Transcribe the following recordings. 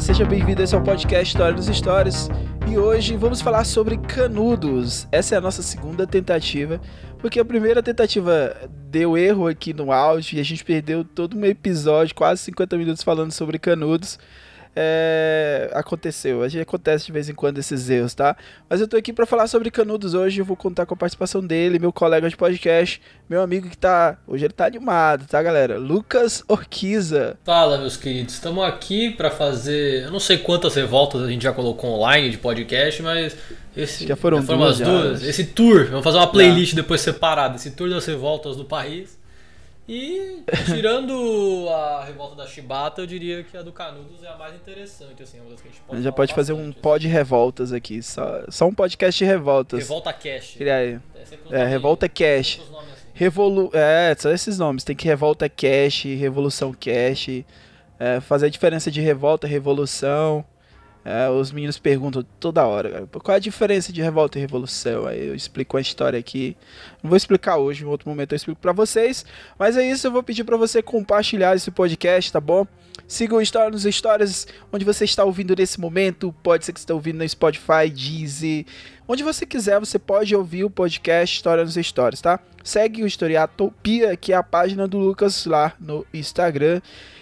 Seja bem-vindo esse é o podcast História dos Stories. E hoje vamos falar sobre canudos. Essa é a nossa segunda tentativa, porque a primeira tentativa deu erro aqui no áudio e a gente perdeu todo um episódio, quase 50 minutos falando sobre canudos é, aconteceu. A gente acontece de vez em quando esses erros, tá? Mas eu tô aqui para falar sobre Canudos hoje. Eu vou contar com a participação dele, meu colega de podcast, meu amigo que tá. Hoje ele tá animado, tá, galera? Lucas Orquiza. Fala, meus queridos. Estamos aqui para fazer. Eu não sei quantas revoltas a gente já colocou online de podcast, mas. Esse, já foram, já foram duas, umas duas. Esse tour, vamos fazer uma playlist depois separada. Esse tour das revoltas do país. E tirando a revolta da Chibata, eu diria que a do Canudos é a mais interessante, assim, uma das que a gente pode A gente já pode fazer um pod revoltas aqui, só, só um podcast de revoltas. Revolta Cash. Queria aí. É, é Revolta Cash. Assim. Revolu é, são esses nomes. Tem que Revolta Cash, Revolução Cash. É, fazer a diferença de revolta, revolução. É, os meninos perguntam toda hora, cara, qual é a diferença de revolta e revolução? Aí eu explico a história aqui. Não vou explicar hoje, em outro momento eu explico para vocês. Mas é isso, eu vou pedir para você compartilhar esse podcast, tá bom? Siga o História nos Histórias, onde você está ouvindo nesse momento. Pode ser que você esteja ouvindo no Spotify, Deezer. Onde você quiser, você pode ouvir o podcast História nos Histórias, tá? Segue o Historiatopia, que é a página do Lucas lá no Instagram.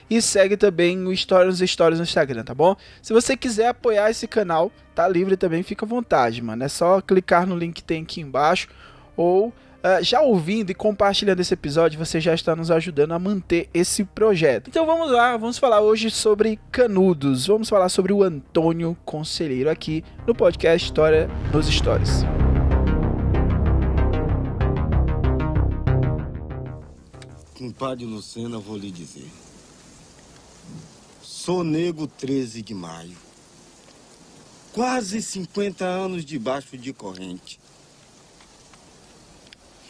E segue também o História nos Stories no Instagram, tá bom? Se você quiser apoiar esse canal, tá livre também, fica à vontade, mano. É só clicar no link que tem aqui embaixo ou uh, já ouvindo e compartilhando esse episódio, você já está nos ajudando a manter esse projeto. Então vamos lá, vamos falar hoje sobre Canudos. Vamos falar sobre o Antônio Conselheiro aqui no podcast História nos Stories. Compadre Lucena, vou lhe dizer. Sou nego 13 de maio. Quase 50 anos debaixo de corrente.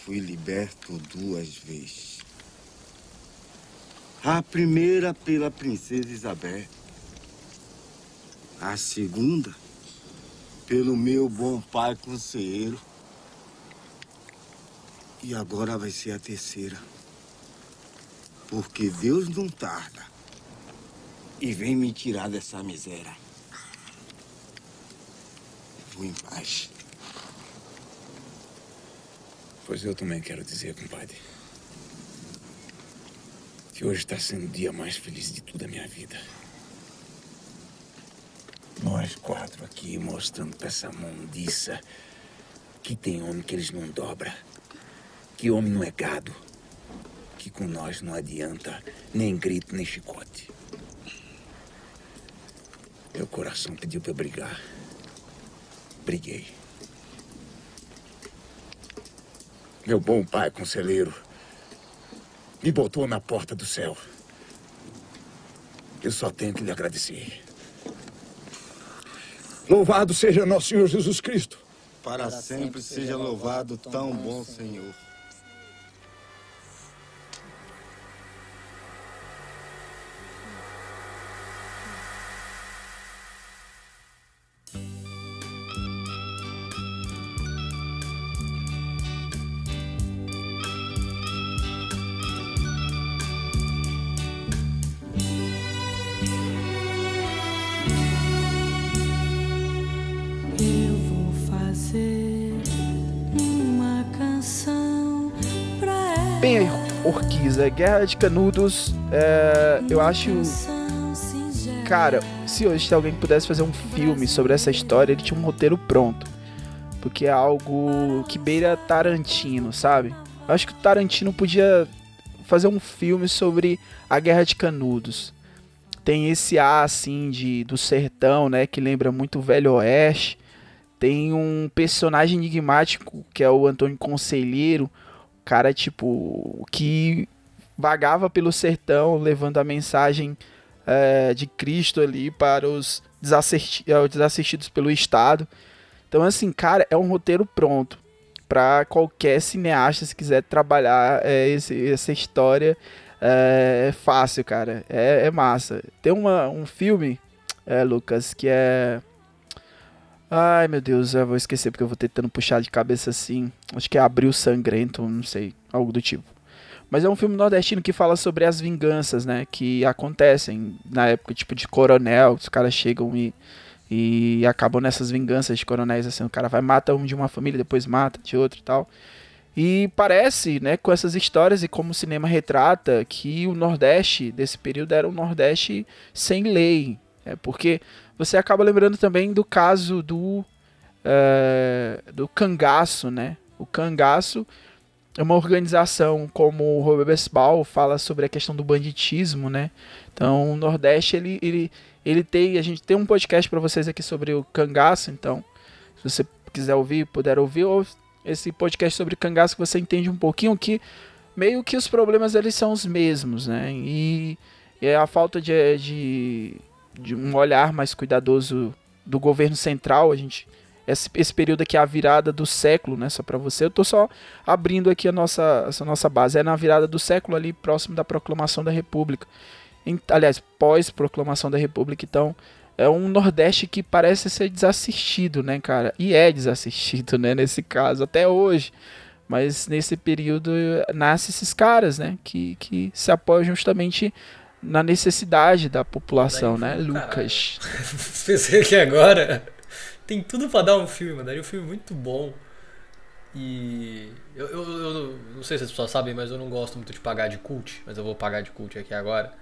Fui liberto duas vezes. A primeira pela princesa Isabel. A segunda pelo meu bom pai conselheiro. E agora vai ser a terceira. Porque Deus não tarda e vem me tirar dessa miséria. Vou em paz. Pois eu também quero dizer, compadre, que hoje está sendo o dia mais feliz de toda a minha vida. Nós quatro aqui mostrando pra essa mundiça que tem homem que eles não dobra, que homem não é gado, que com nós não adianta nem grito nem chicote. Meu coração pediu para brigar. Briguei. Meu bom pai, conselheiro, me botou na porta do céu. Eu só tenho que lhe agradecer. Louvado seja nosso Senhor Jesus Cristo. Para sempre seja louvado tão bom Senhor. Bem, Orquiza, Guerra de Canudos, é, eu acho. Cara, se hoje alguém pudesse fazer um filme sobre essa história, ele tinha um roteiro pronto. Porque é algo que beira Tarantino, sabe? Eu acho que o Tarantino podia fazer um filme sobre a Guerra de Canudos. Tem esse ar assim de do sertão, né, que lembra muito o Velho Oeste. Tem um personagem enigmático que é o Antônio Conselheiro, cara, tipo, que vagava pelo sertão levando a mensagem é, de Cristo ali para os desassisti é, desassistidos pelo Estado. Então, assim, cara, é um roteiro pronto para qualquer cineasta se quiser trabalhar é, esse, essa história. É, é fácil, cara. É, é, massa. Tem uma, um filme, Lucas, que é. Ai meu Deus, eu vou esquecer porque eu vou tentando puxar de cabeça assim. Acho que é Abril Sangrento, não sei, algo do tipo. Mas é um filme nordestino que fala sobre as vinganças, né? Que acontecem na época, tipo, de coronel. Os caras chegam e, e acabam nessas vinganças de coronéis, assim. O cara vai, mata um de uma família, depois mata de outro e tal. E parece, né, com essas histórias e como o cinema retrata, que o Nordeste desse período era um Nordeste sem lei. É, porque você acaba lembrando também do caso do, é, do cangaço, né? O cangaço é uma organização como o Robespal fala sobre a questão do banditismo, né? Então, o Nordeste ele, ele, ele tem, a gente tem um podcast para vocês aqui sobre o cangaço, então, se você quiser ouvir, puder ouvir, ou esse podcast sobre cangaço que você entende um pouquinho que meio que os problemas eles são os mesmos, né? E, e a falta de, de, de um olhar mais cuidadoso do governo central, a gente esse, esse período aqui é a virada do século, né? Só para você. Eu tô só abrindo aqui a nossa, essa nossa base. É na virada do século ali, próximo da proclamação da República. Em, aliás, pós-proclamação da República. Então, é um Nordeste que parece ser desassistido, né, cara? E é desassistido, né, nesse caso, até hoje. Mas nesse período nasce esses caras, né, que, que se apoiam justamente na necessidade da população, né, Lucas? Pensei que agora tem tudo para dar um filme, mano. Daria um filme muito bom. E eu, eu, eu, não sei se as pessoas sabem, mas eu não gosto muito de pagar de cult, mas eu vou pagar de cult aqui agora.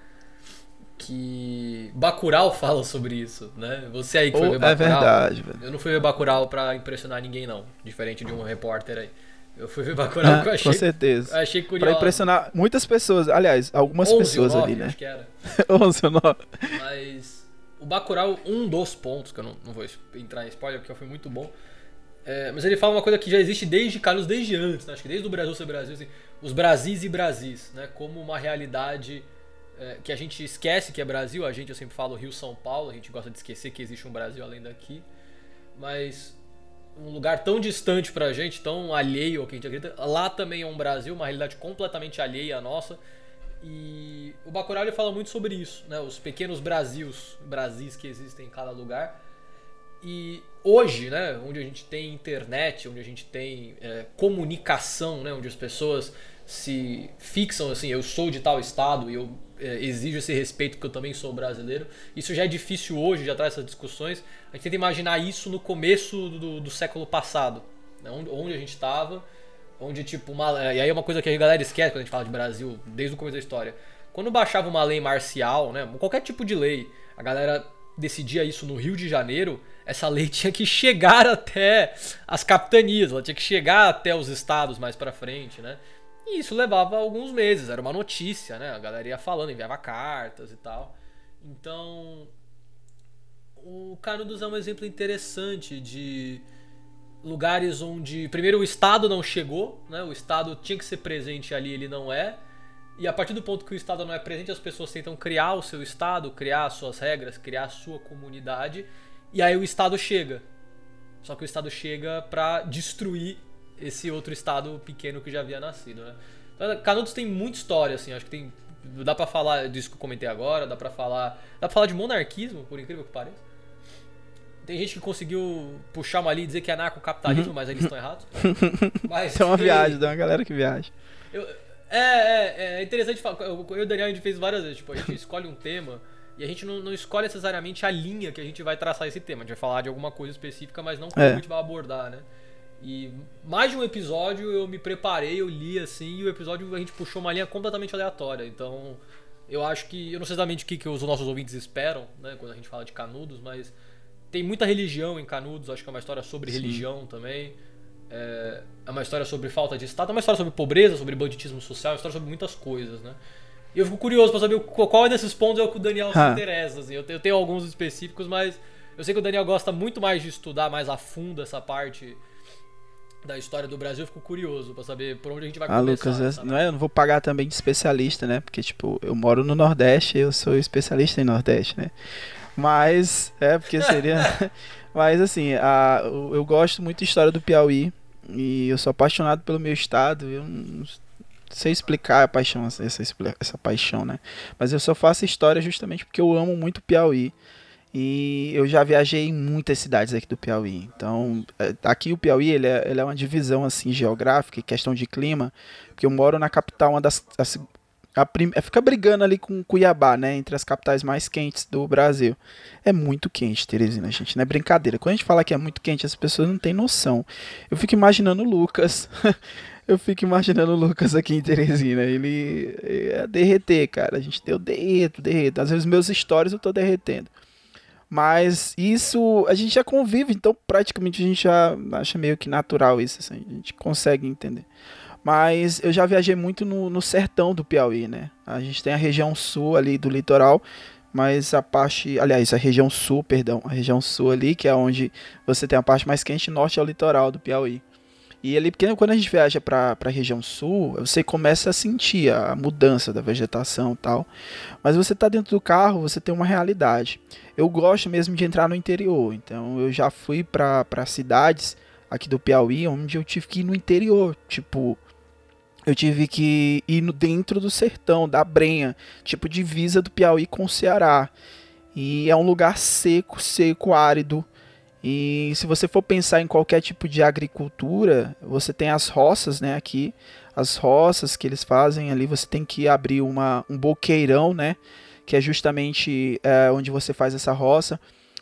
Que Bacurau fala sobre isso, né? Você aí que foi oh, ver Bacurau. É verdade, velho. Eu não fui ver Bacurau pra impressionar ninguém, não. Diferente de um repórter aí. Eu fui ver Bacurau ah, eu achei, com certeza. achei curioso. Pra impressionar muitas pessoas. Aliás, algumas pessoas 9, ali, né? Acho que era. 11 ou 9. Mas o Bacurau, um dos pontos, que eu não, não vou entrar em spoiler, porque foi muito bom. É, mas ele fala uma coisa que já existe desde Carlos, desde antes, né? acho que desde o Brasil ser Brasil, assim, os Brasis e Brasis, né? Como uma realidade é, que a gente esquece que é Brasil, a gente, eu sempre falo Rio-São Paulo, a gente gosta de esquecer que existe um Brasil além daqui, mas um lugar tão distante pra gente, tão alheio ao que a gente acredita, lá também é um Brasil, uma realidade completamente alheia à nossa, e o Bacurau ele fala muito sobre isso, né? Os pequenos Brasils, Brasis que existem em cada lugar. E hoje, né, onde a gente tem internet, onde a gente tem é, comunicação, né, onde as pessoas se fixam assim, eu sou de tal estado e eu é, exijo esse respeito porque eu também sou brasileiro. Isso já é difícil hoje, já traz essas discussões. A gente tenta imaginar isso no começo do, do século passado, né, onde, a gente estava Onde, tipo, uma, e aí é uma coisa que a galera esquece quando a gente fala de Brasil, desde o começo da história. Quando baixava uma lei marcial, né, qualquer tipo de lei, a galera decidia isso no Rio de Janeiro, essa lei tinha que chegar até as capitanias, ela tinha que chegar até os estados mais para frente, né? E isso levava alguns meses, era uma notícia, né? A galera ia falando, enviava cartas e tal. Então, o Canudos é um exemplo interessante de lugares onde primeiro o Estado não chegou, né? O Estado tinha que ser presente ali, ele não é. E a partir do ponto que o Estado não é presente, as pessoas tentam criar o seu Estado, criar as suas regras, criar a sua comunidade, e aí o Estado chega. Só que o Estado chega para destruir esse outro Estado pequeno que já havia nascido, né? Então, Canudos tem muita história, assim, acho que tem dá para falar disso que eu comentei agora, dá para falar, dá para falar de monarquismo, por incrível que pareça. Tem gente que conseguiu puxar uma ali e dizer que é anarcocapitalismo, uhum. mas eles estão errados. Mas, é uma viagem, tem uma galera que viaja. Eu, é, é, é interessante falar. Eu, eu e o Daniel a gente fez várias vezes. Tipo, a gente escolhe um tema e a gente não, não, escolhe necessariamente a linha que a gente vai traçar esse tema. A gente vai falar de alguma coisa específica, mas não como é. a gente vai abordar, né? E mais de um episódio eu me preparei, eu li assim, e o episódio a gente puxou uma linha completamente aleatória. Então, eu acho que. Eu não sei exatamente o que, que os nossos ouvintes esperam, né? Quando a gente fala de canudos, mas tem muita religião em Canudos, acho que é uma história sobre Sim. religião também. É, é, uma história sobre falta de Estado, é uma história sobre pobreza, sobre banditismo social, é uma história sobre muitas coisas, né? E eu fico curioso para saber qual desses pontos é o que o Daniel se interessa. Assim. Eu, tenho, eu tenho alguns específicos, mas eu sei que o Daniel gosta muito mais de estudar mais a fundo essa parte da história do Brasil, eu fico curioso pra saber por onde a gente vai Ah, começar. Lucas, sabe? não é, eu não vou pagar também de especialista, né? Porque, tipo, eu moro no Nordeste, eu sou especialista em Nordeste, né? Mas, é, porque seria. Mas, assim, a, eu gosto muito da história do Piauí e eu sou apaixonado pelo meu estado. Eu não sei explicar a paixão, essa, essa paixão, né? Mas eu só faço história justamente porque eu amo muito o Piauí. E eu já viajei em muitas cidades aqui do Piauí. Então, é, aqui o Piauí, ele é, ele é uma divisão, assim, geográfica, questão de clima. Porque eu moro na capital, uma das... as- a prim- é, fica brigando ali com Cuiabá, né? Entre as capitais mais quentes do Brasil. É muito quente, Teresina, gente. Não é brincadeira. Quando a gente fala que é muito quente, as pessoas não têm noção. Eu fico imaginando o Lucas. eu fico imaginando o Lucas aqui em Teresina. Ele é derreter, cara. A gente eu derreto, derreto. Às vezes meus stories eu tô derretendo. Mas isso a gente já convive, então praticamente a gente já acha meio que natural isso, assim, a gente consegue entender. Mas eu já viajei muito no, no sertão do Piauí, né? A gente tem a região sul ali do litoral, mas a parte, aliás, a região sul, perdão, a região sul ali, que é onde você tem a parte mais quente, norte é o litoral do Piauí. E ali, porque quando a gente viaja para a região sul, você começa a sentir a mudança da vegetação tal. Mas você tá dentro do carro, você tem uma realidade. Eu gosto mesmo de entrar no interior, então eu já fui para cidades aqui do Piauí, onde eu tive que ir no interior, tipo, eu tive que ir no, dentro do sertão, da Brenha, tipo divisa do Piauí com o Ceará. E é um lugar seco, seco, árido. E se você for pensar em qualquer tipo de agricultura, você tem as roças, né, aqui, as roças que eles fazem ali, você tem que abrir uma, um boqueirão, né, que é justamente é, onde você faz essa roça.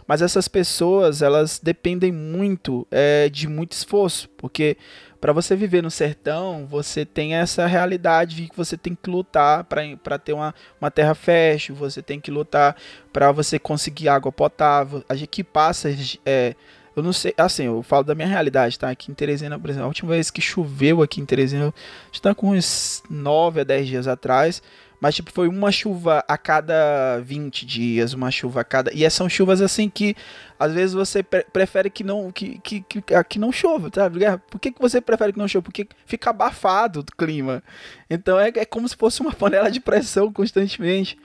Mas essas pessoas, elas dependem muito é, de muito esforço, porque para você viver no sertão, você tem essa realidade de que você tem que lutar para ter uma, uma terra fértil, você tem que lutar para você conseguir água potável. A gente que passa, é, eu não sei, assim, eu falo da minha realidade, tá? Aqui em Teresina, por exemplo, a última vez que choveu aqui em Teresina, está com uns 9 a 10 dias atrás, mas tipo foi uma chuva a cada 20 dias, uma chuva a cada. E são chuvas assim que às vezes você pre prefere que não que, que, que, que, não chova, sabe? Por que, que você prefere que não chova? Porque fica abafado o clima. Então é, é como se fosse uma panela de pressão constantemente.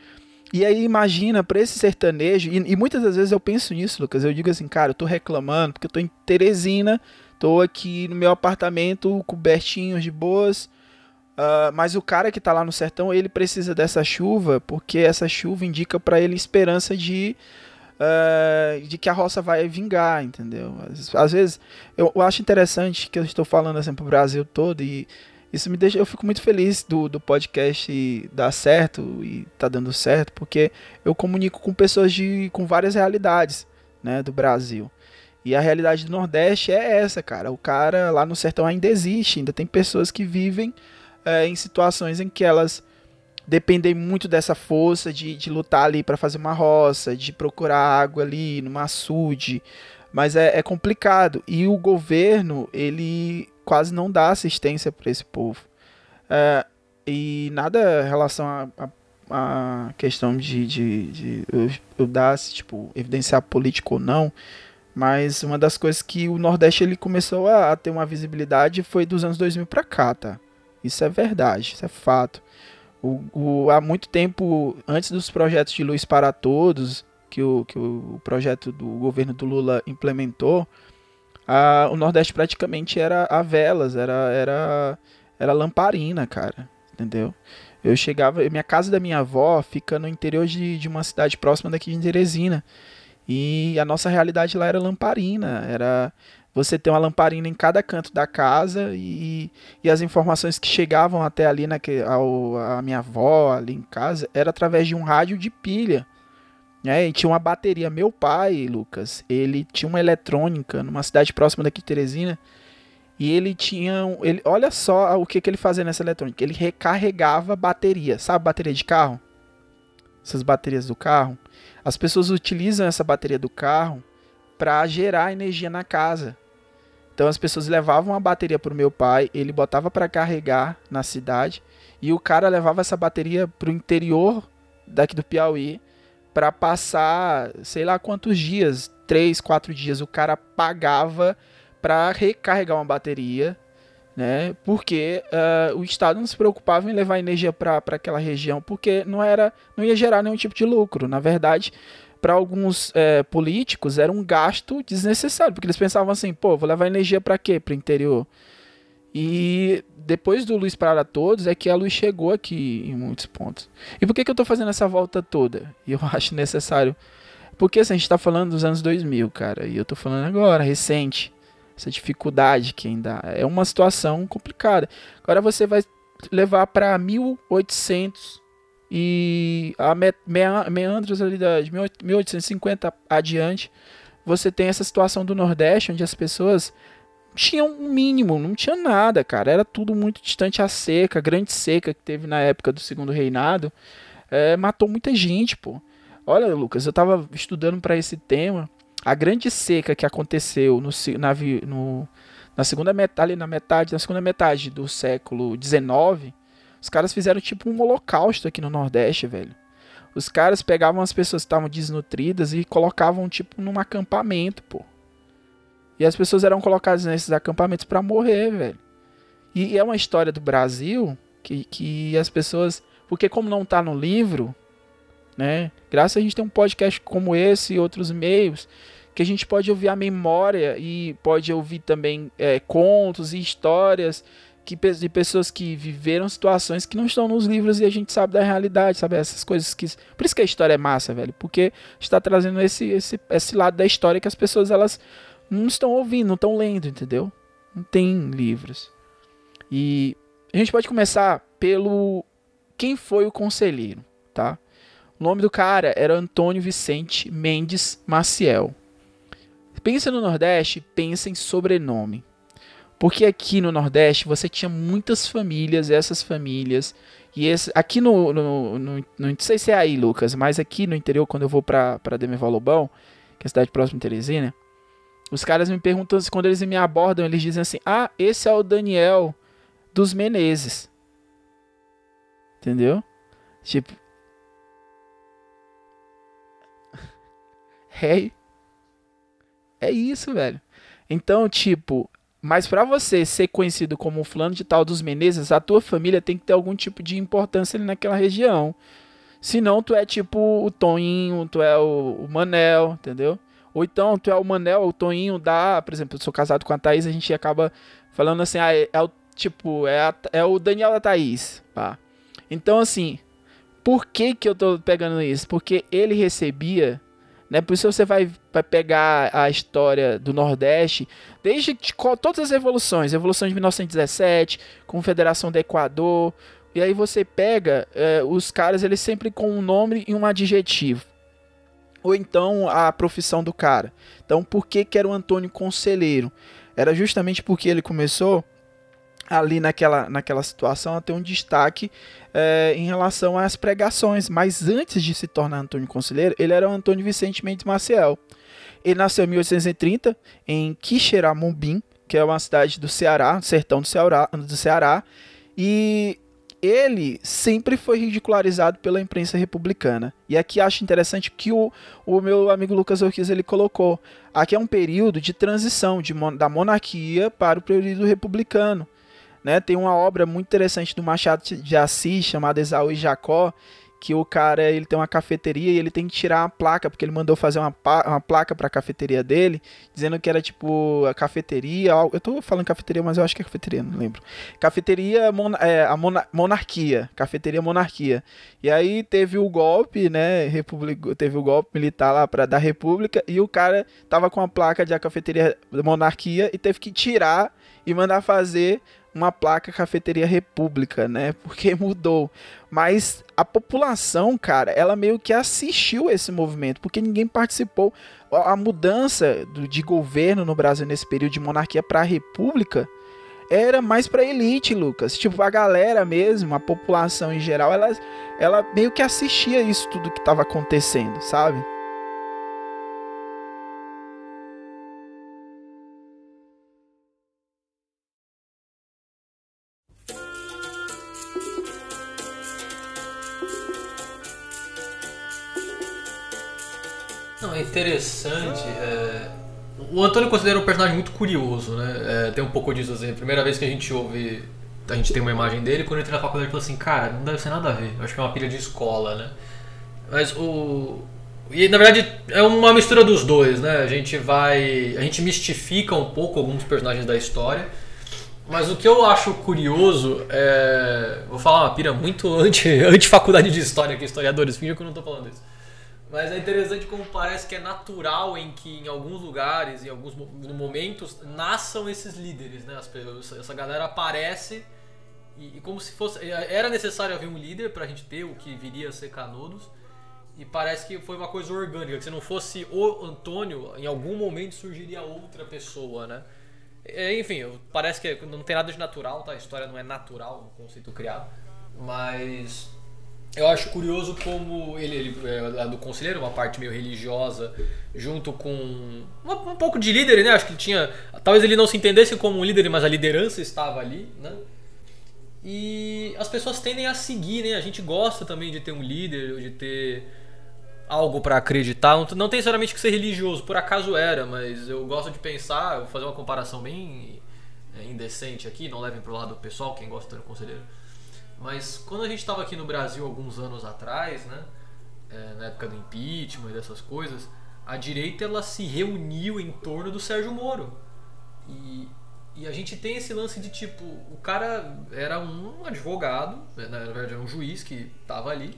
E aí imagina para esse sertanejo, e, e, muitas das vezes eu penso nisso, Lucas, eu digo assim, cara, eu tô reclamando porque eu tô em Teresina, tô aqui no meu apartamento cobertinho de boas, Uh, mas o cara que tá lá no sertão, ele precisa dessa chuva, porque essa chuva indica para ele esperança de, uh, de que a roça vai vingar, entendeu? Às, às vezes, eu, eu, acho interessante que eu estou falando assim pro Brasil todo e isso me deixa, eu fico muito feliz do, do podcast dar certo e tá dando certo, porque eu comunico com pessoas de, com várias realidades, né, do Brasil. E a realidade do Nordeste é essa, cara. O cara lá no sertão ainda existe, ainda tem pessoas que vivem é, em situações em que elas dependem muito dessa força de, de lutar ali para fazer uma roça, de procurar água ali numa açude, mas é, é, complicado. E o governo ele quase não dá assistência para esse povo. É, e nada em relação a, a, a questão de, de, de eu, eu, dar tipo evidenciar político ou não mas uma das coisas que o Nordeste ele começou a, a ter uma visibilidade foi dos anos 2000 para cá, tá? Isso é verdade, isso é fato. O, o, há muito tempo, antes dos projetos de luz para todos, que o, que o projeto do governo do Lula implementou, a, o Nordeste praticamente era a velas, era, era, era lamparina, cara. Entendeu? Eu chegava. Minha casa da minha avó fica no interior de, de uma cidade próxima daqui de Teresina. E a nossa realidade lá era lamparina, era você ter uma lamparina em cada canto da casa e, e as informações que chegavam até ali na ao, a minha avó ali em casa era através de um rádio de pilha. Né? E tinha uma bateria. Meu pai, Lucas, ele tinha uma eletrônica numa cidade próxima daqui de Teresina. E ele tinha. Ele, olha só o que, que ele fazia nessa eletrônica. Ele recarregava bateria. Sabe bateria de carro? Essas baterias do carro. As pessoas utilizam essa bateria do carro para gerar energia na casa. Então as pessoas levavam a bateria para o meu pai, ele botava para carregar na cidade e o cara levava essa bateria para o interior daqui do Piauí para passar, sei lá quantos dias, três, quatro dias, o cara pagava para recarregar uma bateria, né? Porque uh, o Estado não se preocupava em levar energia para aquela região, porque não era, não ia gerar nenhum tipo de lucro. Na verdade, para alguns é, políticos era um gasto desnecessário, porque eles pensavam assim, pô, vou levar energia para quê? Para o interior. E depois do Luz para Todos é que a luz chegou aqui em muitos pontos. E por que, que eu estou fazendo essa volta toda? E eu acho necessário. Porque assim, a gente está falando dos anos 2000, cara, e eu estou falando agora, recente essa dificuldade que ainda é uma situação complicada. Agora você vai levar para 1800 e a me, me, meandros ali de 1850 adiante, você tem essa situação do Nordeste onde as pessoas tinham um mínimo, não tinha nada, cara. Era tudo muito distante a seca, a grande seca que teve na época do segundo reinado, é, matou muita gente, pô. Olha, Lucas, eu tava estudando para esse tema a grande seca que aconteceu no, na, no, na segunda metade, na metade, na segunda metade do século XIX, os caras fizeram tipo um holocausto aqui no Nordeste, velho. Os caras pegavam as pessoas que estavam desnutridas e colocavam tipo num acampamento, pô. E as pessoas eram colocadas nesses acampamentos para morrer, velho. E é uma história do Brasil que, que as pessoas, porque como não tá no livro, né? Graças a gente tem um podcast como esse e outros meios que a gente pode ouvir a memória e pode ouvir também é, contos e histórias que, de pessoas que viveram situações que não estão nos livros e a gente sabe da realidade, sabe? Essas coisas que. Por isso que a história é massa, velho. Porque está trazendo esse, esse, esse lado da história que as pessoas elas não estão ouvindo, não estão lendo, entendeu? Não tem livros. E a gente pode começar pelo. Quem foi o conselheiro, tá? O nome do cara era Antônio Vicente Mendes Maciel. Pensa no Nordeste, pensa em sobrenome. Porque aqui no Nordeste você tinha muitas famílias, essas famílias. E esse, aqui no, no, no, no, Não sei se é aí, Lucas, mas aqui no interior, quando eu vou pra, pra Demerval Lobão, que é a cidade próxima de Teresina, os caras me perguntam, quando eles me abordam, eles dizem assim: Ah, esse é o Daniel dos Menezes. Entendeu? Tipo. Hey. É isso, velho. Então, tipo, mas para você ser conhecido como o fulano de tal dos Menezes, a tua família tem que ter algum tipo de importância ali naquela região. Senão tu é tipo o Toninho, tu é o, o Manel, entendeu? Ou então tu é o Manel, o Toninho da, por exemplo, eu sou casado com a Thaís, a gente acaba falando assim, ah, é, é o tipo, é, a, é o Daniel da Thaís, pá. Então assim, por que que eu tô pegando isso? Porque ele recebia né? Por isso você vai, vai pegar a história do Nordeste, desde todas as evoluções, evolução de 1917, Confederação do Equador, e aí você pega é, os caras, eles sempre com um nome e um adjetivo. Ou então a profissão do cara. Então, por que, que era o Antônio Conselheiro? Era justamente porque ele começou ali naquela, naquela situação a ter um destaque é, em relação às pregações. Mas antes de se tornar Antônio Conselheiro, ele era o Antônio Vicente Mendes Maciel. Ele nasceu em 1830 em Quixeramobim, que é uma cidade do Ceará, sertão do Ceará, do Ceará, e ele sempre foi ridicularizado pela imprensa republicana. E aqui acho interessante que o, o meu amigo Lucas Orquiz ele colocou. Aqui é um período de transição de, da monarquia para o período republicano. Né? Tem uma obra muito interessante do Machado de Assis chamada Esaú e Jacó, que o cara ele tem uma cafeteria e ele tem que tirar uma placa, porque ele mandou fazer uma, uma placa para a cafeteria dele, dizendo que era tipo a cafeteria, eu tô falando cafeteria, mas eu acho que é cafeteria, não lembro. Cafeteria mon, é, a mona, monarquia, cafeteria monarquia. E aí teve o golpe, né, republic, teve o golpe militar lá para da república e o cara tava com a placa de a cafeteria monarquia e teve que tirar e mandar fazer uma placa Cafeteria República, né? Porque mudou. Mas a população, cara, ela meio que assistiu esse movimento, porque ninguém participou. A mudança de governo no Brasil nesse período de monarquia para república era mais para elite, Lucas. Tipo, a galera mesmo, a população em geral, ela, ela meio que assistia isso tudo que estava acontecendo, sabe? Não, é interessante. É, o Antônio considera um personagem muito curioso, né? É, tem um pouco disso assim. A primeira vez que a gente ouve, a gente tem uma imagem dele, quando entra na faculdade, ele fala assim: Cara, não deve ser nada a ver. Eu acho que é uma pilha de escola, né? Mas o. E na verdade é uma mistura dos dois, né? A gente vai. A gente mistifica um pouco alguns personagens da história. Mas o que eu acho curioso é. Vou falar uma pira muito anti-faculdade anti de história aqui, historiadores, finge que eu não tô falando isso. Mas é interessante como parece que é natural em que em alguns lugares, em alguns momentos, nasçam esses líderes, né? Essa galera aparece e, e como se fosse. Era necessário haver um líder pra gente ter o que viria a ser Canudos. E parece que foi uma coisa orgânica, que se não fosse o Antônio, em algum momento surgiria outra pessoa, né? É, enfim, parece que não tem nada de natural, tá? A história não é natural, um conceito criado. Mas eu acho curioso como ele, ele é do conselheiro, uma parte meio religiosa, junto com uma, um pouco de líder, né? Acho que tinha. Talvez ele não se entendesse como um líder, mas a liderança estava ali, né? E as pessoas tendem a seguir, né? A gente gosta também de ter um líder, de ter algo para acreditar. Não, não tem necessariamente que ser religioso, por acaso era, mas eu gosto de pensar, vou fazer uma comparação bem é, indecente aqui, não levem pro lado pessoal, quem gosta do conselheiro. Mas quando a gente estava aqui no Brasil alguns anos atrás, né, é, na época do impeachment e dessas coisas, a direita ela se reuniu em torno do Sérgio Moro. E, e a gente tem esse lance de tipo, o cara era um advogado, né, na verdade era um juiz que estava ali,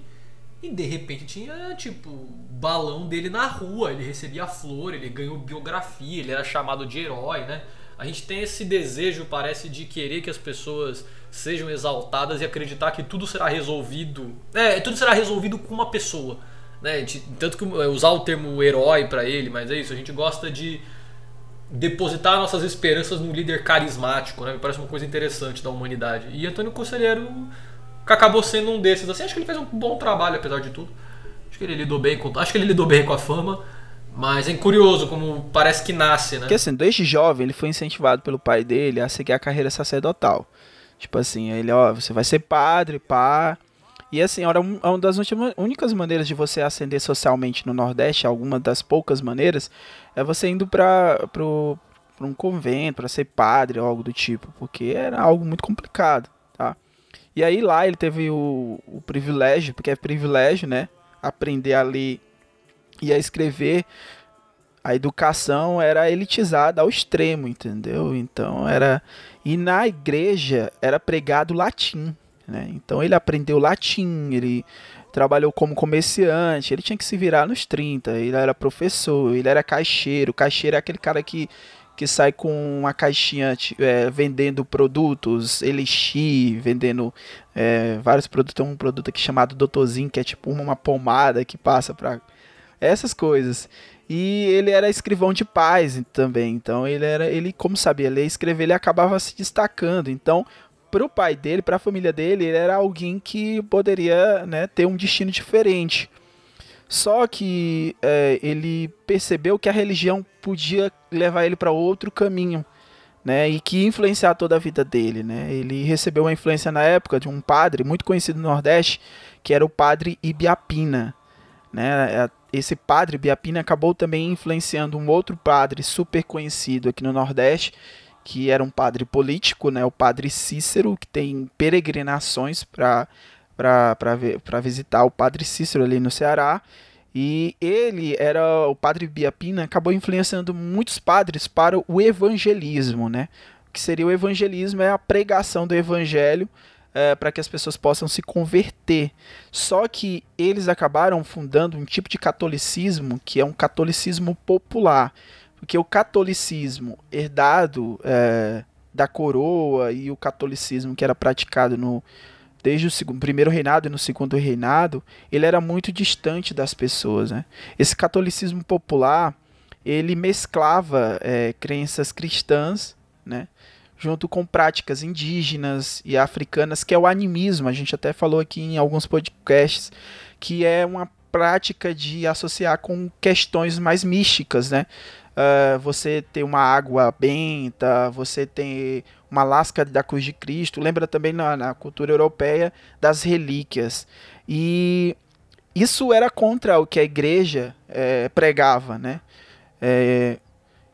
e de repente tinha, tipo, balão dele na rua, ele recebia flor, ele ganhou biografia, ele era chamado de herói, né? A gente tem esse desejo, parece, de querer que as pessoas sejam exaltadas e acreditar que tudo será resolvido. É, tudo será resolvido com uma pessoa. Né? Tanto que é, usar o termo herói para ele, mas é isso, a gente gosta de depositar nossas esperanças num líder carismático, né? Me parece uma coisa interessante da humanidade. E Antônio Conselheiro que acabou sendo um desses. Assim, acho que ele fez um bom trabalho, apesar de tudo. Acho que ele lidou bem com, acho que ele lidou bem com a fama. Mas é curioso como parece que nasce, né? Porque assim, desde jovem ele foi incentivado pelo pai dele a seguir a carreira sacerdotal. Tipo assim, ele, ó, você vai ser padre, pá. E assim, era uma das últimas, únicas maneiras de você ascender socialmente no Nordeste, alguma das poucas maneiras, é você indo para um convento, para ser padre ou algo do tipo, porque era algo muito complicado? E aí lá ele teve o, o privilégio, porque é privilégio, né? Aprender a ler e a escrever. A educação era elitizada ao extremo, entendeu? Então era. E na igreja era pregado latim, né? Então ele aprendeu latim, ele trabalhou como comerciante, ele tinha que se virar nos 30, ele era professor, ele era caixeiro. Caixeiro é aquele cara que que sai com uma caixinha é, vendendo produtos, Elixir, vendendo é, vários produtos. Tem um produto aqui chamado Doutorzinho, que é tipo uma pomada que passa para essas coisas. E ele era escrivão de paz também. Então ele era, ele como sabia ler e escrever, ele acabava se destacando. Então, para o pai dele, para a família dele, ele era alguém que poderia né, ter um destino diferente. Só que é, ele percebeu que a religião podia levar ele para outro caminho, né? E que influenciar toda a vida dele, né? Ele recebeu uma influência na época de um padre muito conhecido no Nordeste, que era o padre Ibiapina, né? Esse padre Ibiapina acabou também influenciando um outro padre super conhecido aqui no Nordeste, que era um padre político, né? O padre Cícero, que tem peregrinações para para visitar o Padre Cícero ali no Ceará. E ele era o Padre Biapina, acabou influenciando muitos padres para o evangelismo, né? O que seria o evangelismo é a pregação do evangelho é, para que as pessoas possam se converter. Só que eles acabaram fundando um tipo de catolicismo que é um catolicismo popular, porque o catolicismo herdado é, da coroa e o catolicismo que era praticado no desde o primeiro reinado e no segundo reinado, ele era muito distante das pessoas. Né? Esse catolicismo popular, ele mesclava é, crenças cristãs, né? junto com práticas indígenas e africanas, que é o animismo. A gente até falou aqui em alguns podcasts que é uma prática de associar com questões mais místicas, né? Uh, você ter uma água benta, você ter uma lasca da cruz de Cristo, lembra também na, na cultura europeia das relíquias. E isso era contra o que a igreja é, pregava, né? É,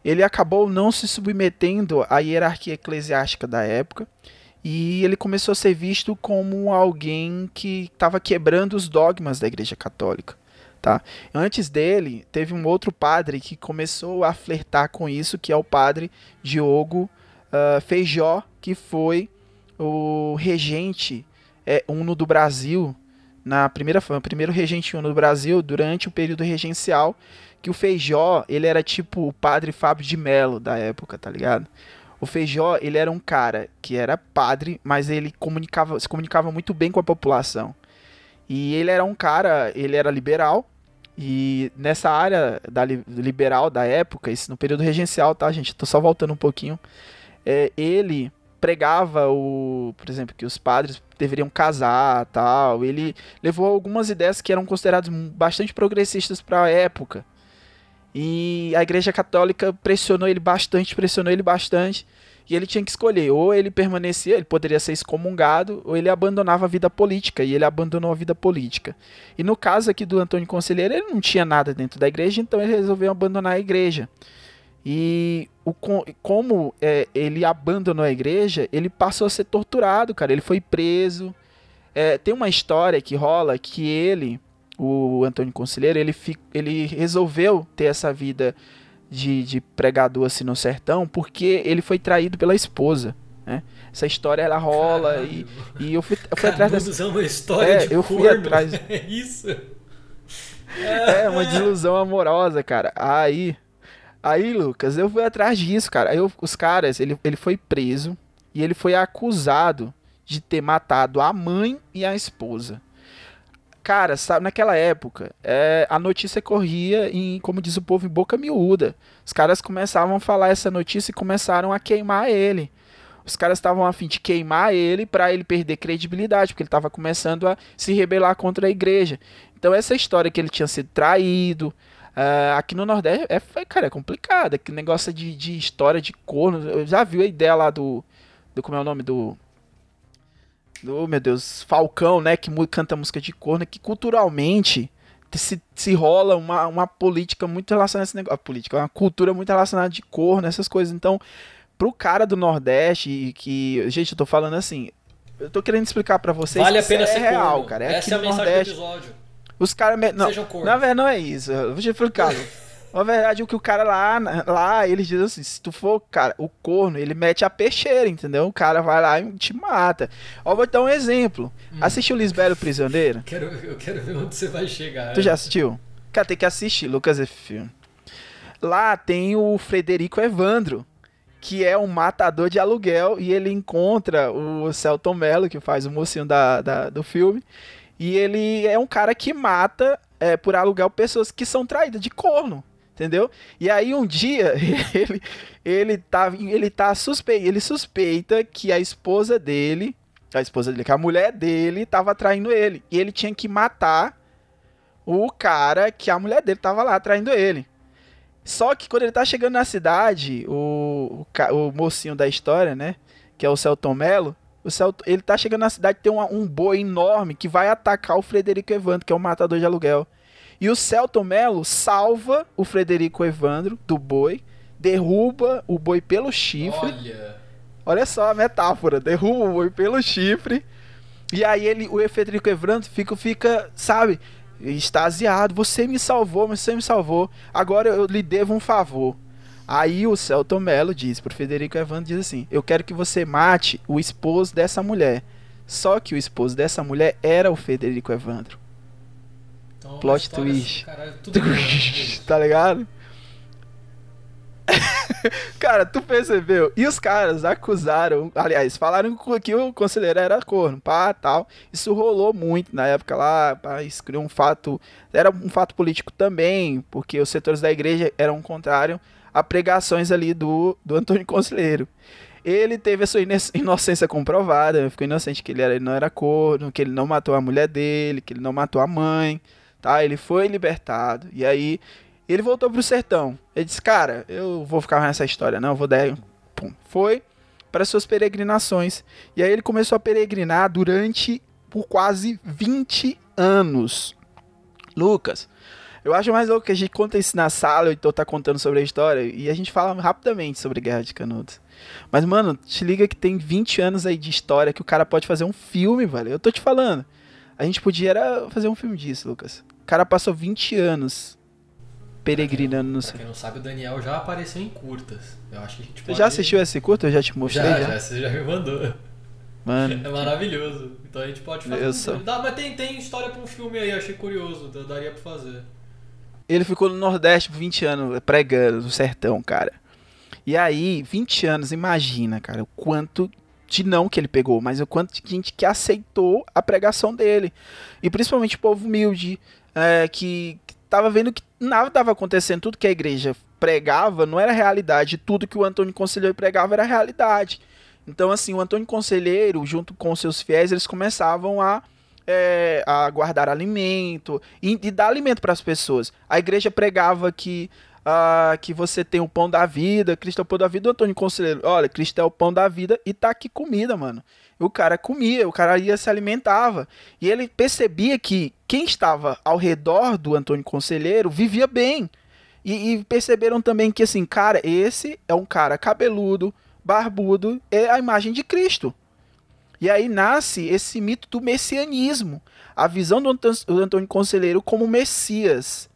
ele acabou não se submetendo à hierarquia eclesiástica da época e ele começou a ser visto como alguém que estava quebrando os dogmas da Igreja Católica. Tá? Antes dele, teve um outro padre que começou a flertar com isso, que é o padre Diogo uh, Feijó, que foi o regente é, uno do Brasil, na primeira o primeiro regente uno do Brasil durante o período regencial, que o Feijó, ele era tipo o padre Fábio de Melo da época, tá ligado? O Feijó, ele era um cara que era padre, mas ele comunicava, se comunicava muito bem com a população. E ele era um cara, ele era liberal, e nessa área da liberal da época, isso no período regencial, tá, gente? Tô só voltando um pouquinho. É, ele pregava o, por exemplo, que os padres deveriam casar, tal. Ele levou algumas ideias que eram consideradas bastante progressistas para a época. E a Igreja Católica pressionou ele bastante, pressionou ele bastante. E ele tinha que escolher, ou ele permanecia, ele poderia ser excomungado, ou ele abandonava a vida política, e ele abandonou a vida política. E no caso aqui do Antônio Conselheiro, ele não tinha nada dentro da igreja, então ele resolveu abandonar a igreja. E o, como é, ele abandonou a igreja, ele passou a ser torturado, cara. Ele foi preso. É, tem uma história que rola que ele, o Antônio Conselheiro, ele, ele resolveu ter essa vida de, de pregador assim no sertão porque ele foi traído pela esposa. Né? Essa história ela rola e, e eu fui, eu fui atrás dessa. É uma história é, de eu fui atrás. É isso. É uma desilusão amorosa, cara. Aí, aí Lucas, eu fui atrás disso, cara. Aí eu, os caras, ele, ele foi preso e ele foi acusado de ter matado a mãe e a esposa. Cara, sabe, naquela época, é, a notícia corria em, como diz o povo, em boca miúda. Os caras começavam a falar essa notícia e começaram a queimar ele. Os caras estavam a fim de queimar ele para ele perder credibilidade, porque ele estava começando a se rebelar contra a igreja. Então essa história que ele tinha sido traído, uh, aqui no Nordeste, é, cara, é complicado. Que negócio de, de história de corno. Eu já viu a ideia lá do, do como é o nome do oh meu Deus, Falcão, né, que canta música de corno, que culturalmente se, se rola uma, uma política muito relacionada a esse negócio, a política, uma cultura muito relacionada de corno, essas coisas. Então, pro cara do Nordeste, que, gente, eu tô falando assim, eu tô querendo explicar para vocês vale a pena é ser real, corno. cara. É Essa é a mensagem Nordeste, do episódio. Os caras. Não, na verdade, não é isso. Eu vou te explicar. Na verdade, o que o cara lá, lá, eles dizem assim, se tu for, cara, o corno, ele mete a peixeira, entendeu? O cara vai lá e te mata. Ó, vou dar um exemplo. Hum. Assistiu Lisbelo Prisioneiro? Quero, eu quero ver onde você vai chegar. Tu já assistiu? Cara, tem que assistir, Lucas e filme. Lá tem o Frederico Evandro, que é um matador de aluguel, e ele encontra o Celton Mello, que faz o mocinho da, da do filme, e ele é um cara que mata é, por aluguel pessoas que são traídas de corno entendeu? E aí um dia ele ele tá ele tá suspeito, ele suspeita que a esposa dele, a esposa dele, que a mulher dele tava traindo ele, e ele tinha que matar o cara que a mulher dele tava lá traindo ele. Só que quando ele tá chegando na cidade, o, o, o mocinho da história, né, que é o Celton Mello, o Celton, ele tá chegando na cidade tem um, um boi enorme que vai atacar o Frederico Evandro, que é o matador de aluguel. E o Celton Mello salva o Frederico Evandro do boi, derruba o boi pelo chifre. Olha. Olha só a metáfora, derruba o boi pelo chifre. E aí ele, o Frederico Evandro fica, fica, sabe, extasiado. Você me salvou, você me salvou. Agora eu lhe devo um favor. Aí o Celton Mello diz pro Frederico Evandro diz assim: "Eu quero que você mate o esposo dessa mulher". Só que o esposo dessa mulher era o Frederico Evandro. Então, Plot twist. Caralho, tá ligado? cara, tu percebeu? E os caras acusaram, aliás, falaram que o conselheiro era corno, pá, tal. Isso rolou muito na época lá, pá, isso criou um fato, era um fato político também, porque os setores da igreja eram contrários a pregações ali do, do Antônio Conselheiro. Ele teve a sua inocência comprovada, ficou inocente que ele, era, ele não era corno, que ele não matou a mulher dele, que ele não matou a mãe tá? Ele foi libertado. E aí ele voltou pro sertão. Ele disse: "Cara, eu vou ficar nessa história, não, eu vou dar Pum. Foi para suas peregrinações. E aí ele começou a peregrinar durante por quase 20 anos. Lucas, Eu acho mais louco que a gente conta isso na sala, então tá contando sobre a história, e a gente fala rapidamente sobre Guerra de Canudos. Mas, mano, te liga que tem 20 anos aí de história que o cara pode fazer um filme, velho. Eu tô te falando. A gente podia era fazer um filme disso, Lucas. O cara passou 20 anos peregrinando no céu. quem não sabe, o Daniel já apareceu em curtas. Eu acho que a gente Você pode... já assistiu esse curto? Eu já te mostrei Já, já. já, você já me mandou. Mano, É maravilhoso. Então a gente pode fazer Eu um sou-. Dá, mas tem, tem história pra um filme aí, achei curioso. Daria pra fazer. Ele ficou no Nordeste por 20 anos pregando no sertão, cara. E aí, 20 anos, imagina, cara, o quanto de não que ele pegou, mas o quanto de gente que aceitou a pregação dele. E principalmente o povo humilde, é, que, que tava vendo que nada estava acontecendo, tudo que a igreja pregava não era realidade, tudo que o Antônio Conselheiro pregava era realidade. Então, assim, o Antônio Conselheiro, junto com seus fiéis, eles começavam a, é, a guardar alimento e, e dar alimento para as pessoas. A igreja pregava que, ah, que você tem o pão da vida, Cristo é o pão da vida. O Antônio Conselheiro, olha, Cristo é o pão da vida e tá aqui comida, mano. O cara comia, o cara ia se alimentava. E ele percebia que quem estava ao redor do Antônio Conselheiro vivia bem. E, e perceberam também que, assim, cara, esse é um cara cabeludo, barbudo, é a imagem de Cristo. E aí nasce esse mito do messianismo, a visão do Antônio Conselheiro como Messias.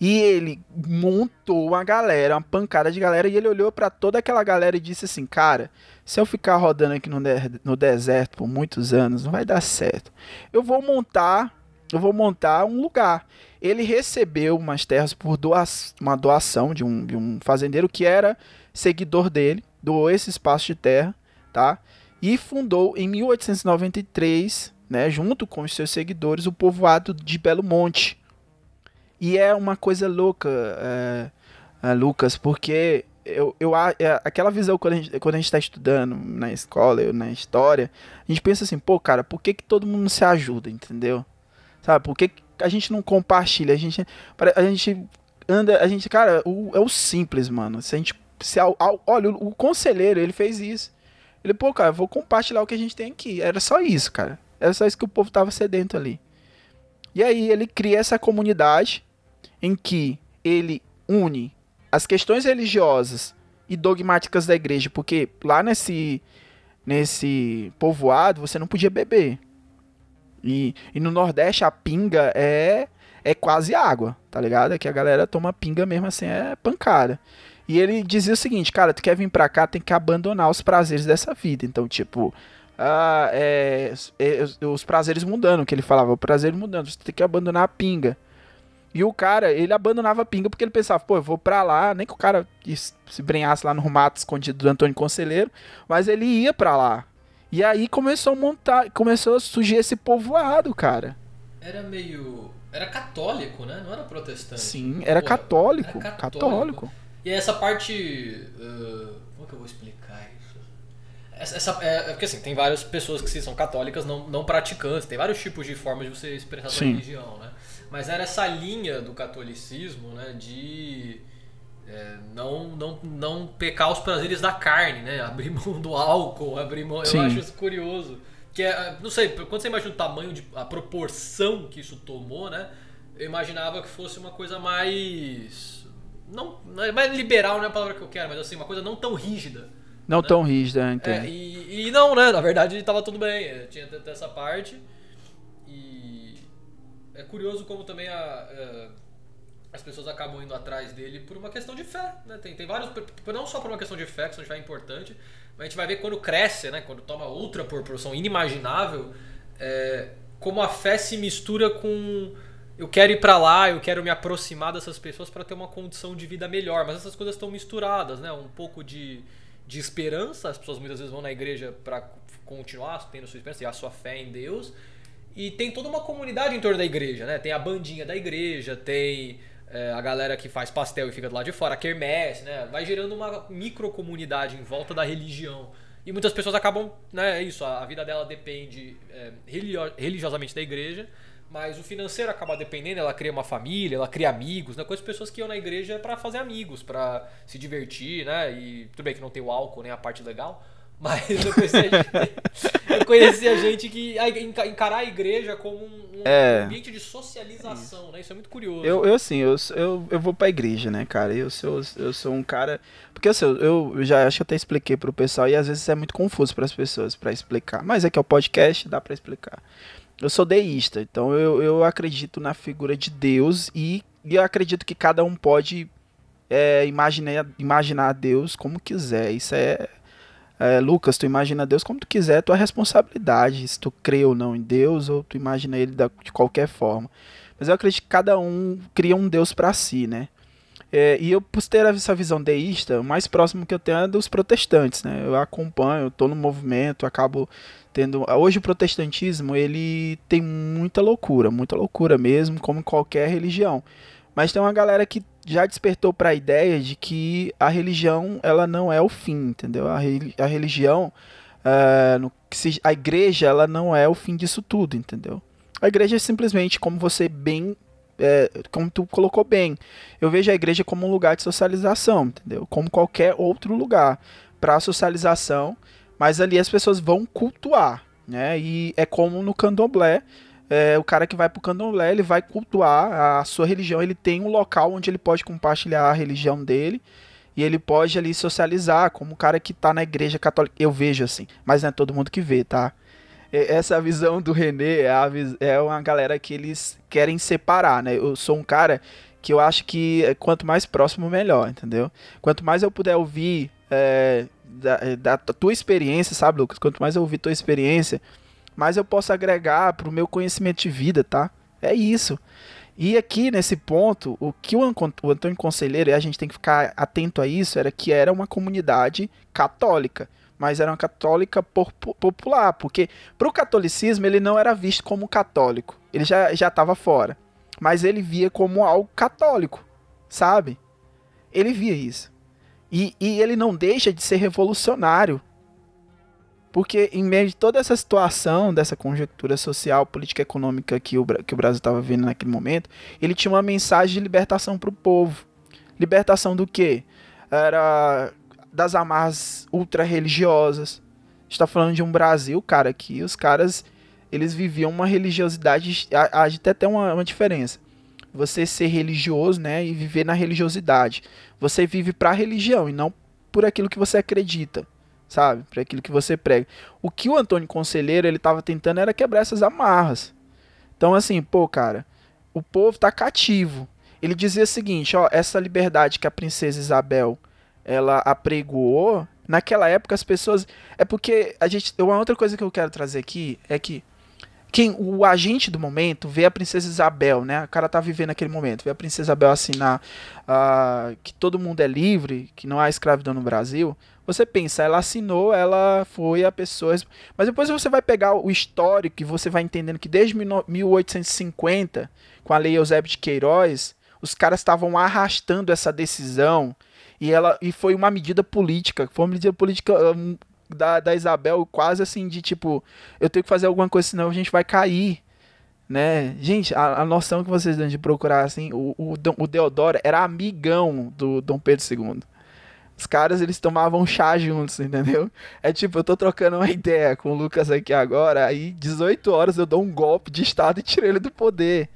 E ele montou uma galera, uma pancada de galera, e ele olhou pra toda aquela galera e disse assim: Cara, se eu ficar rodando aqui no, de- no deserto por muitos anos, não vai dar certo. Eu vou montar, eu vou montar um lugar. Ele recebeu umas terras por doa uma doação de um, de um fazendeiro que era seguidor dele, doou esse espaço de terra, tá? E fundou em 1893, né, junto com os seus seguidores, o povoado de Belo Monte. E é uma coisa louca, é, é, Lucas, porque eu, eu, a- é, aquela visão quando a gente a está estudando na escola, eu, na história, a gente pensa assim, pô, cara, por que, que todo mundo se ajuda, entendeu? Sabe, por que, que a gente não compartilha? A gente, a gente anda, a gente, cara, o- é o simples, mano. Se a gente, se, ao- ao- olha, o, o conselheiro, ele fez isso. Ele, pô, cara, vou compartilhar o que a gente tem aqui. Era só isso, cara. Era só isso que o povo tava sedento ali. E aí ele cria essa comunidade em que ele une as questões religiosas e dogmáticas da igreja, porque lá nesse nesse povoado você não podia beber. E, e no Nordeste a pinga é é quase água, tá ligado? É que a galera toma pinga mesmo assim, é pancada. E ele dizia o seguinte, cara, tu quer vir pra cá, tem que abandonar os prazeres dessa vida. Então, tipo, ah, é, é, os- os prazeres mudando, que ele falava, o prazer mudando, você tem que abandonar a pinga. E o cara, ele abandonava a pinga porque ele pensava, pô, eu vou pra lá, nem que o cara se brenhasse lá no mato escondido do Antônio Conselheiro, mas ele ia pra lá. E aí começou a montar, começou a surgir esse povoado, cara. Era meio. Era católico, né? Não era protestante. Sim, era Pô, católico, era católico. E essa parte. ah, como que eu vou explicar isso? Essa, essa- é, é porque assim, tem várias pessoas que são católicas não, não praticantes, tem vários tipos de formas de você expressar sua Sim. religião, né? Mas era essa linha do catolicismo, né? De é, não, não, não pecar os prazeres da carne, né? Abrir mão do álcool, abrir mão. Sim. Eu acho isso curioso. Que é, não sei, quando você imagina o tamanho, de, a proporção que isso tomou, né? Eu imaginava que fosse uma coisa mais. É mais liberal não é a palavra que eu quero, mas assim, uma coisa não tão rígida. Não tão rígida, É, entende? e, e não, né? Na verdade tava tudo bem. é, Tinha até essa parte. E é curioso como também a, é, as pessoas acabam indo atrás dele por uma questão de fé. Né? Tem, tem vários. Não só por uma questão de fé, que de fé é importante, mas a gente vai ver quando cresce, né? Quando toma outra proporção inimaginável, é, como a fé se mistura com. Eu quero ir pra lá, eu quero me aproximar dessas pessoas para ter uma condição de vida melhor. Mas essas coisas estão misturadas, né? Um pouco de, de esperança, as pessoas muitas vezes vão na igreja para continuar tendo sua esperança e a sua fé em Deus. E tem toda uma comunidade em torno da igreja, né? Tem a bandinha da igreja, tem é, a galera que faz pastel e fica do lado de fora, a quermesse, né? Vai gerando uma microcomunidade em volta da religião. E muitas pessoas acabam, né? É isso, a, a vida dela depende é, religio- religiosamente da igreja, mas o financeiro acaba dependendo, ela cria uma família, ela cria amigos, né? Coisas pessoas que iam na igreja para fazer amigos, para se divertir, né? E tudo bem que não tem o álcool, nem a parte legal, Mas eu conhecia gente, eu conhecia gente que a- enca- encarar a igreja como um, um É. ambiente de socialização, né? Isso é muito curioso. Eu, eu assim, eu, eu, eu vou pra igreja, né, cara? Eu sou, eu sou um cara. Porque assim, eu, eu já acho que até expliquei pro pessoal, e às vezes é muito confuso pras pessoas pra explicar. Mas é que é o podcast, dá pra explicar. Eu sou deísta, então eu, eu acredito na figura de Deus e, e eu acredito que cada um pode é, imaginar, imaginar Deus como quiser. Isso é, é, Lucas, tu imagina Deus como tu quiser, é tua responsabilidade, se tu crê ou não em Deus, ou tu imagina ele da- de qualquer forma. Mas eu acredito que cada um cria um Deus pra si, né? É, e eu, por ter essa visão deísta, o mais próximo que eu tenho é dos protestantes, né? Eu acompanho, tô no movimento, acabo tendo... Hoje o protestantismo, ele tem muita loucura, muita loucura mesmo, como qualquer religião. Mas tem uma galera que já despertou para a ideia de que a religião, ela não é o fim, entendeu? A, reli- a religião, ah, que se- a igreja, ela não é o fim disso tudo, entendeu? A igreja é simplesmente como você bem é, como tu colocou bem, eu vejo a igreja como um lugar de socialização, entendeu? Como qualquer outro lugar para socialização, mas ali as pessoas vão cultuar, né? E é como no candomblé, é, o cara que vai pro candomblé, ele vai cultuar a sua religião, ele tem um local onde ele pode compartilhar a religião dele e ele pode ali socializar, como o cara que tá na igreja católica, eu vejo assim, mas não é todo mundo que vê, tá? Essa visão do René é, a é uma galera que eles querem separar, né? Eu sou um cara que eu acho que quanto mais próximo, melhor, entendeu? Quanto mais eu puder ouvir é, da, da tua experiência, sabe, Lucas? Quanto mais eu ouvir tua experiência, mais eu posso agregar pro meu conhecimento de vida, tá? É isso. E aqui nesse ponto, o que o, Antônio Conselheiro, e a gente tem que ficar atento a isso, era que era uma comunidade católica, mas era uma católica popular, porque para o catolicismo ele não era visto como católico, ele já já estava fora, mas ele via como algo católico, sabe? Ele via isso. E, e ele não deixa de ser revolucionário. Porque em meio de toda essa situação, dessa conjectura social, política econômica que o, que o Brasil estava vivendo naquele momento, ele tinha uma mensagem de libertação para o povo. Libertação do quê? Era das amarras ultra-religiosas. está falando de um Brasil, cara, que os caras eles viviam uma religiosidade. A, a gente até uma, uma diferença. Você ser religioso, né, e viver na religiosidade. Você vive para a religião e não por aquilo que você acredita, sabe? Por aquilo que você prega. O que o Antônio Conselheiro ele tava tentando era quebrar essas amarras. Então assim, pô, cara, o povo tá cativo. Ele dizia o seguinte, ó, essa liberdade que a princesa Isabel ela apregoou, naquela época as pessoas é porque a gente, uma outra coisa que eu quero trazer aqui é que quem o agente do momento vê a princesa Isabel, né? O cara tá vivendo aquele momento, vê a princesa Isabel assinar ah, que todo mundo é livre, que não há escravidão no Brasil. Você pensa, ela assinou, ela foi a pessoa. Mas depois você vai pegar o histórico e você vai entendendo que desde 1850, com a Lei Eusébio de Queiroz, os caras estavam arrastando essa decisão e ela e foi uma medida política, foi uma medida política hum, da, da Isabel quase assim de tipo, eu tenho que fazer alguma coisa senão a gente vai cair, né? Gente, a, a noção que vocês dão de procurar assim, o, o, o Deodoro era amigão do Dom Pedro II. Os caras, eles tomavam chá juntos, entendeu? É tipo, eu tô trocando uma ideia com o Lucas aqui agora, aí 18 horas eu dou um golpe de estado e tiro ele do poder.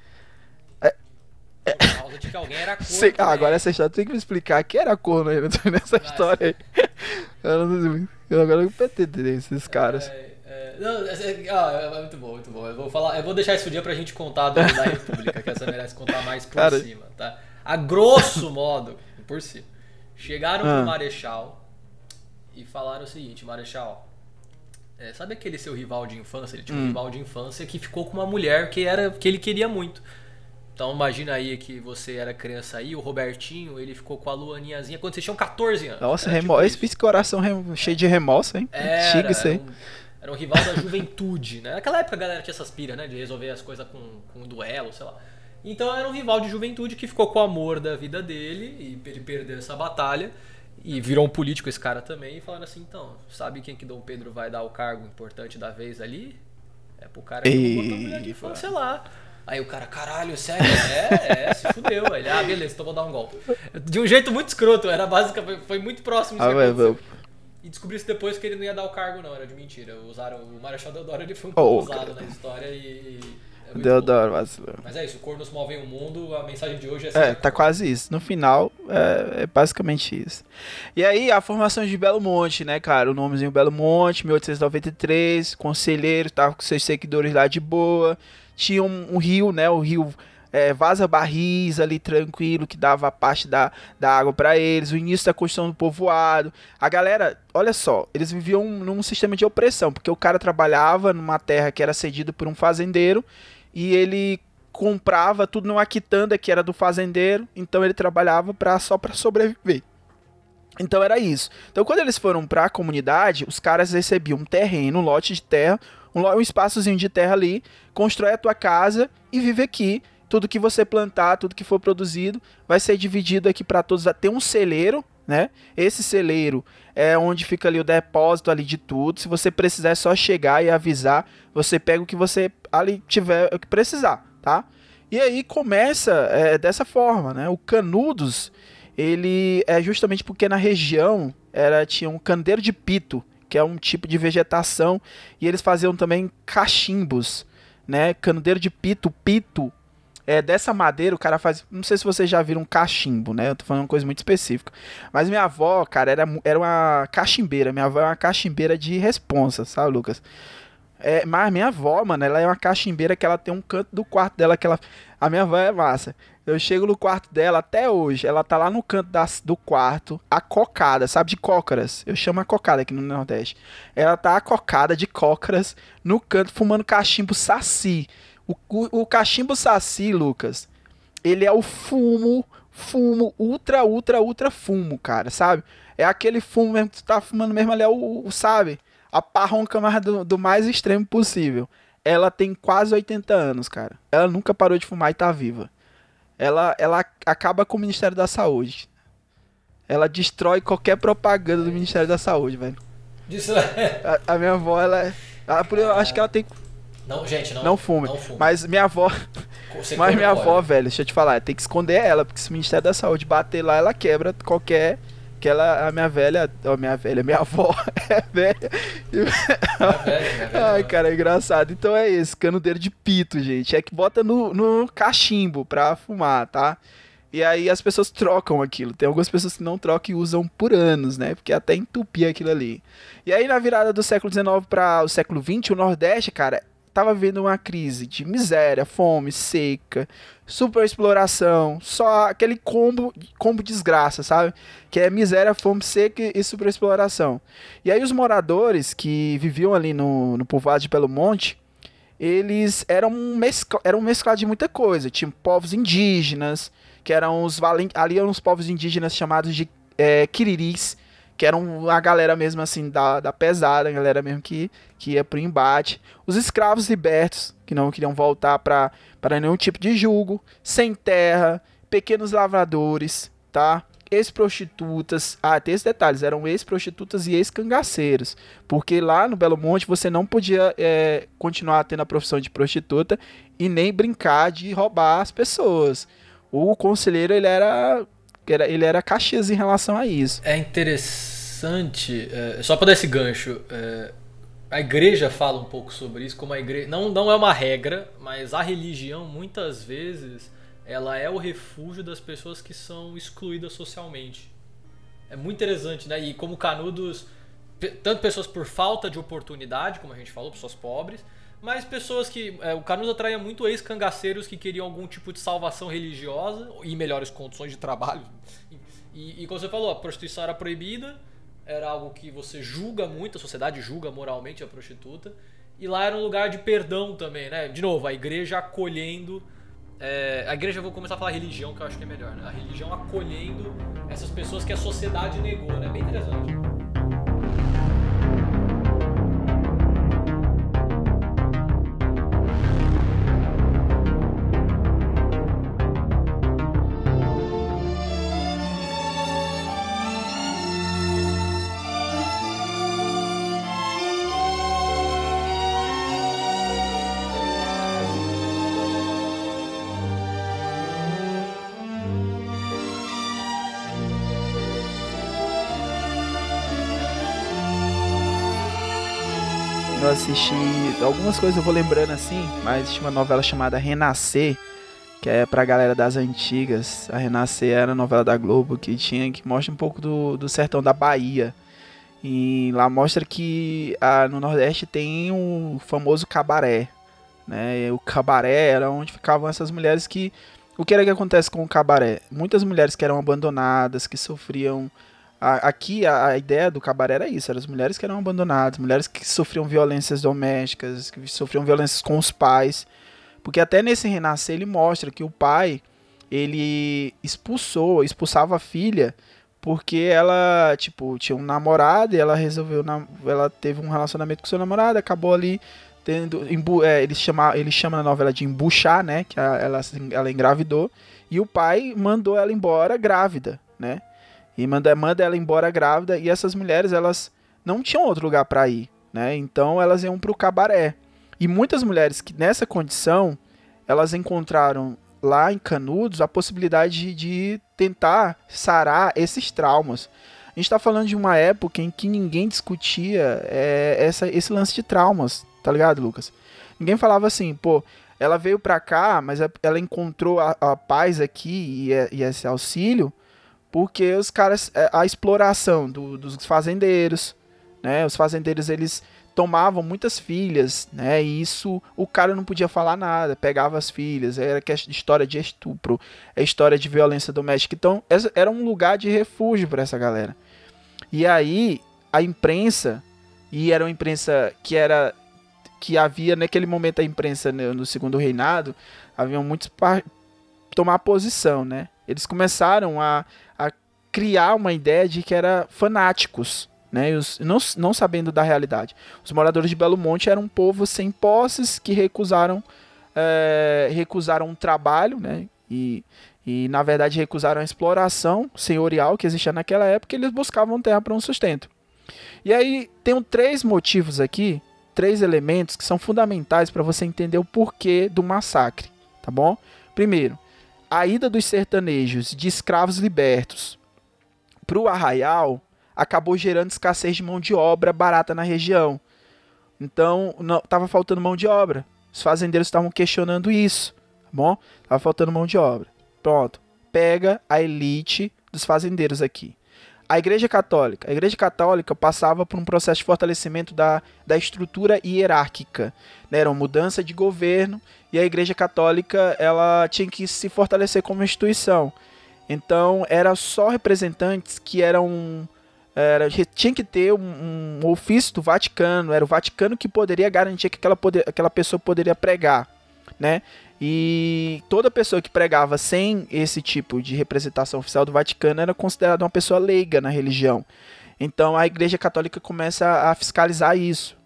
Por causa de que alguém era corno. Sei- ah, também. agora essa história tem que me explicar quem era corno aí nessa história aí. Eu não sei, eu agora eu PT desses caras. É, é, não, é, é, ah, é muito bom, muito bom. Eu vou, falar, eu vou deixar esse dia pra gente contar da, da República, que essa merece contar mais por Cara. cima, tá? A grosso modo, por cima. Chegaram Ah. pro Marechal e falaram o seguinte, Marechal, é, sabe aquele seu rival de infância? Ele tinha Hum. um rival de infância que ficou com uma mulher que, era, que ele queria muito. Então imagina aí que você era criança aí, o Robertinho, ele ficou com a Luaninhazinha quando vocês tinham 14 anos. Nossa, remo... tipo esse esse coração rem- cheio de remorso, hein? era, Antigo isso aí. era um, era um rival da juventude, né? Naquela época a galera tinha essas piras, né? De resolver as coisas com, com um duelo, sei lá. Então era um rival de juventude que ficou com o amor da vida dele e ele perdeu essa batalha. E virou um político esse cara também e falaram assim, então, sabe quem que Dom Pedro vai dar o cargo importante da vez ali? É pro cara que não botou mulher de Eita. infância lá. Aí o cara, caralho, sério? É, é, se fudeu. Ele, ah, beleza, então vou dar um golpe. De um jeito muito escroto, era básica, foi, foi muito próximo Ah, vai, aconteceu. vai. E descobriu-se depois que ele não ia dar o cargo, não, era de mentira. Usaram o Marechal Deodoro, ele foi um pouco Oh, usado cara. na história e. é Deodoro vacilou. bom. Mas é isso, cornos movem o mundo, a mensagem de hoje é É, tá quase isso. No final, é, é basicamente isso. E aí, a formação de Belo Monte, né, cara? O nomezinho Belo Monte, 1893, conselheiro, tava com seus seguidores lá de boa. Tinha um, um rio, né? O rio é, Vaza Barris ali tranquilo, que dava a parte da, da água pra eles. O início da construção do povoado. A galera, olha só, eles viviam num sistema de opressão, porque o cara trabalhava numa terra que era cedida por um fazendeiro e ele comprava tudo numa quitanda que era do fazendeiro, então ele trabalhava pra, só para sobreviver. Então era isso. Então quando eles foram pra comunidade, os caras recebiam um terreno, um lote de terra, um, um espaçozinho de terra ali, constrói a tua casa e vive aqui. Tudo que você plantar, tudo que for produzido, vai ser dividido aqui pra todos. Tem um celeiro, né? Esse celeiro é onde fica ali o depósito ali de tudo. Se você precisar é só chegar e avisar, você pega o que você ali tiver o que precisar, tá? E aí começa é, dessa forma, né? O Canudos, ele é justamente porque na região era tinha um candeiro de pito, que é um tipo de vegetação, e eles faziam também cachimbos, né? Candeiro de pito, pito é dessa madeira, o cara faz. Não sei se vocês já viram cachimbo, né? Eu tô falando uma coisa muito específica. Mas minha avó, cara, era, era uma cachimbeira. Minha avó é uma cachimbeira de responsa, sabe, Lucas? É, mas minha avó, mano, ela é uma cachimbeira que ela tem um canto do quarto dela que ela. A minha avó é massa. Eu chego no quarto dela até hoje. Ela tá lá no canto das- do quarto, acocada, sabe, de cócaras. Eu chamo a cocada aqui no Nordeste. Ela tá acocada de cócaras no canto, fumando cachimbo saci. O, o, o cachimbo saci, Lucas, ele é o fumo, fumo, ultra, ultra, ultra fumo, cara, sabe? É aquele fumo mesmo que tu tá fumando mesmo ali, é o, o- sabe? A parronca mais do, do mais extremo possível. Ela tem quase 80 anos, cara. Ela nunca parou de fumar e tá viva. Ela, ela acaba com o Ministério da Saúde. Ela destrói qualquer propaganda do Ministério da Saúde, velho. Disso, A, a minha avó, ela é. ela- eu acho que ela tem. não, gente, não. Não fume. Não fume. Mas minha avó. Você Mas minha avó, velho, deixa eu te falar, tem que esconder ela, porque se o Ministério da Saúde bater lá, ela quebra qualquer. Que ela, a minha velha, ó, minha velha, minha avó é velha. Minha velha, minha velha, Ai, cara, é engraçado. Então é esse, canudeiro de pito, gente. É que bota no, no cachimbo pra fumar, tá? E aí as pessoas trocam aquilo. Tem algumas pessoas que não trocam e usam por anos, né? Porque até entupia aquilo ali. E aí na virada do século XIX para o século XX, o Nordeste, cara, tava vivendo uma crise de miséria, fome, seca, superexploração, só aquele combo, combo desgraça, sabe? Que é miséria, fome, seca e superexploração. E aí os moradores que viviam ali no, no povoado de Belo Monte, eles eram mescla, eram um mesclado de muita coisa. Tinha povos indígenas, que eram os. Ali eram os povos indígenas chamados de é, quiriris, que eram a galera mesmo assim da, da pesada, a galera mesmo que, que ia pro embate. Os escravos libertos, que não queriam voltar para nenhum tipo de julgo, sem terra, pequenos lavradores, tá? Ex-prostitutas, ah, tem esses detalhes, eram ex-prostitutas e ex-cangaceiros, porque lá no Belo Monte você não podia é, continuar tendo a profissão de prostituta e nem brincar de roubar as pessoas. O conselheiro, ele era, era- ele era caxias em relação a isso. É interessante, é, só para dar esse gancho, é, a igreja fala um pouco sobre isso, como a igreja não, não é uma regra, mas a religião muitas vezes ela é o refúgio das pessoas que são excluídas socialmente. É muito interessante, né? E como Canudos, tanto pessoas por falta de oportunidade, como a gente falou, pessoas pobres, mas pessoas que. é, o Canudos atraía muito ex-cangaceiros que queriam algum tipo de salvação religiosa e melhores condições de trabalho. E, e como você falou, a prostituição era proibida, era algo que você julga muito, a sociedade julga moralmente a prostituta. E lá era um lugar de perdão também, né? De novo, a igreja acolhendo. é, a igreja, eu vou começar a falar religião, que eu acho que é melhor, né? A religião acolhendo essas pessoas que a sociedade negou, né? Bem interessante. Assisti algumas coisas, eu vou lembrando assim, mas tinha uma novela chamada Renascer, que é pra galera das antigas. A Renascer era a novela da Globo que tinha que mostra um pouco do, do sertão da Bahia. E lá mostra que ah, no Nordeste tem o famoso cabaré. Né? E o cabaré era onde ficavam essas mulheres que. O que era que acontece com o cabaré? Muitas mulheres que eram abandonadas, que sofriam. Aqui a, a, ideia do cabaré era isso: eram as mulheres que eram abandonadas, mulheres que sofriam violências domésticas, que sofriam violências com os pais. Porque até nesse renascer ele mostra que o pai ele expulsou, expulsava a filha porque ela, tipo, tinha um namorado e ela resolveu, ela teve um relacionamento com seu namorado, acabou ali tendo, é, ele chama, ele chama na novela de embuchar, né, que ela, ela engravidou, e o pai mandou ela embora grávida, né, e manda, manda ela embora grávida, e essas mulheres, elas não tinham outro lugar para ir, né, então elas iam pro cabaré, e muitas mulheres que nessa condição, elas encontraram lá em Canudos a possibilidade de tentar sarar esses traumas. A gente está falando de uma época em que ninguém discutia é, essa, esse lance de traumas, tá ligado, Lucas? Ninguém falava assim, pô, ela veio pra cá, mas é, ela encontrou a, a paz aqui e, e, esse auxílio porque os caras, é, a exploração do, dos fazendeiros, né? Os fazendeiros eles tomavam muitas filhas, né? E isso o cara não podia falar nada, pegava as filhas, era que história de estupro, é história de violência doméstica. Então, era um lugar de refúgio para essa galera. E aí a imprensa e era uma imprensa que era que havia naquele momento a imprensa no, no segundo reinado, haviam muitos tomar posição, né? Eles começaram a criar uma ideia de que era fanáticos, né, os, não, não sabendo da realidade. Os moradores de Belo Monte eram um povo sem posses que recusaram é, recusaram um trabalho, né, e, e na verdade recusaram a exploração senhorial que existia naquela época. eles buscavam terra para um sustento. E aí tem três motivos aqui, três elementos que são fundamentais para você entender o porquê do massacre, tá bom? Primeiro, a ida dos sertanejos de escravos libertos para o arraial acabou gerando escassez de mão de obra barata na região. Então, estava faltando mão de obra. Os fazendeiros estavam questionando isso, tá bom? Tava faltando mão de obra. Pronto. Pega a elite dos fazendeiros aqui. A Igreja Católica. A Igreja Católica passava por um processo de fortalecimento da, da estrutura hierárquica. Né? Era uma mudança de governo e a Igreja Católica ela tinha que se fortalecer como instituição. Então, era só representantes que eram era, tinha que ter um, um, ofício do Vaticano, era o Vaticano que poderia garantir que aquela, poder, aquela pessoa poderia pregar, né? E toda pessoa que pregava sem esse tipo de representação oficial do Vaticano era considerada uma pessoa leiga na religião. Então a Igreja Católica começa a fiscalizar isso.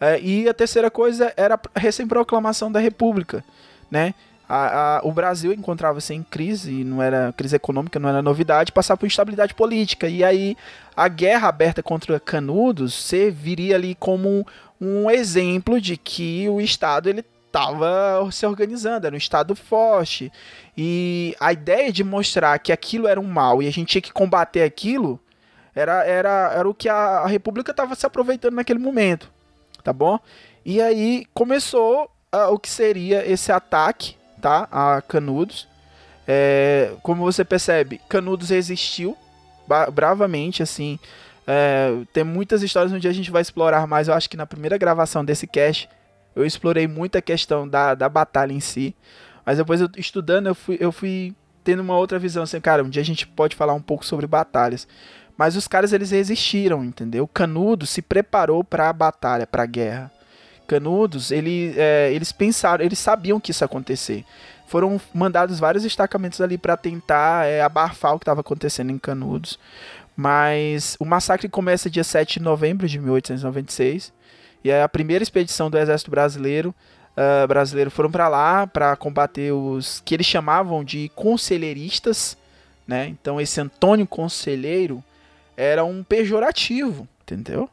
É, e a terceira coisa era a recém-proclamação da República, né? A, a, o Brasil encontrava-se em crise, não era crise econômica, não era novidade, passar por instabilidade política. E aí a guerra aberta contra Canudos serviria ali como um exemplo de que o Estado ele estava se organizando, era um Estado forte. E a ideia de mostrar que aquilo era um mal e a gente tinha que combater aquilo era, era, era o que a, a República estava se aproveitando naquele momento, tá bom? E aí começou uh, o que seria esse ataque tá? A Canudos. É, como você percebe, Canudos resistiu bravamente, assim. É, tem muitas histórias onde a gente vai explorar mais. Eu acho que na primeira gravação desse cast eu explorei muito a questão da, da batalha em si. Mas depois eu estudando, eu fui, eu fui tendo uma outra visão. Assim, cara, um dia a gente pode falar um pouco sobre batalhas. Mas os caras eles resistiram, entendeu? Canudo se preparou para a batalha, para a guerra. Canudos, ele, é, eles pensaram, eles sabiam que isso ia acontecer. Foram mandados vários destacamentos ali para tentar é, abafar o que estava acontecendo em Canudos. Mas o massacre começa dia 7 de novembro de 1896. E é a primeira expedição do exército brasileiro uh, brasileiro foram para lá para combater os que eles chamavam de conselheiristas, né? Então esse Antônio Conselheiro era um pejorativo, entendeu?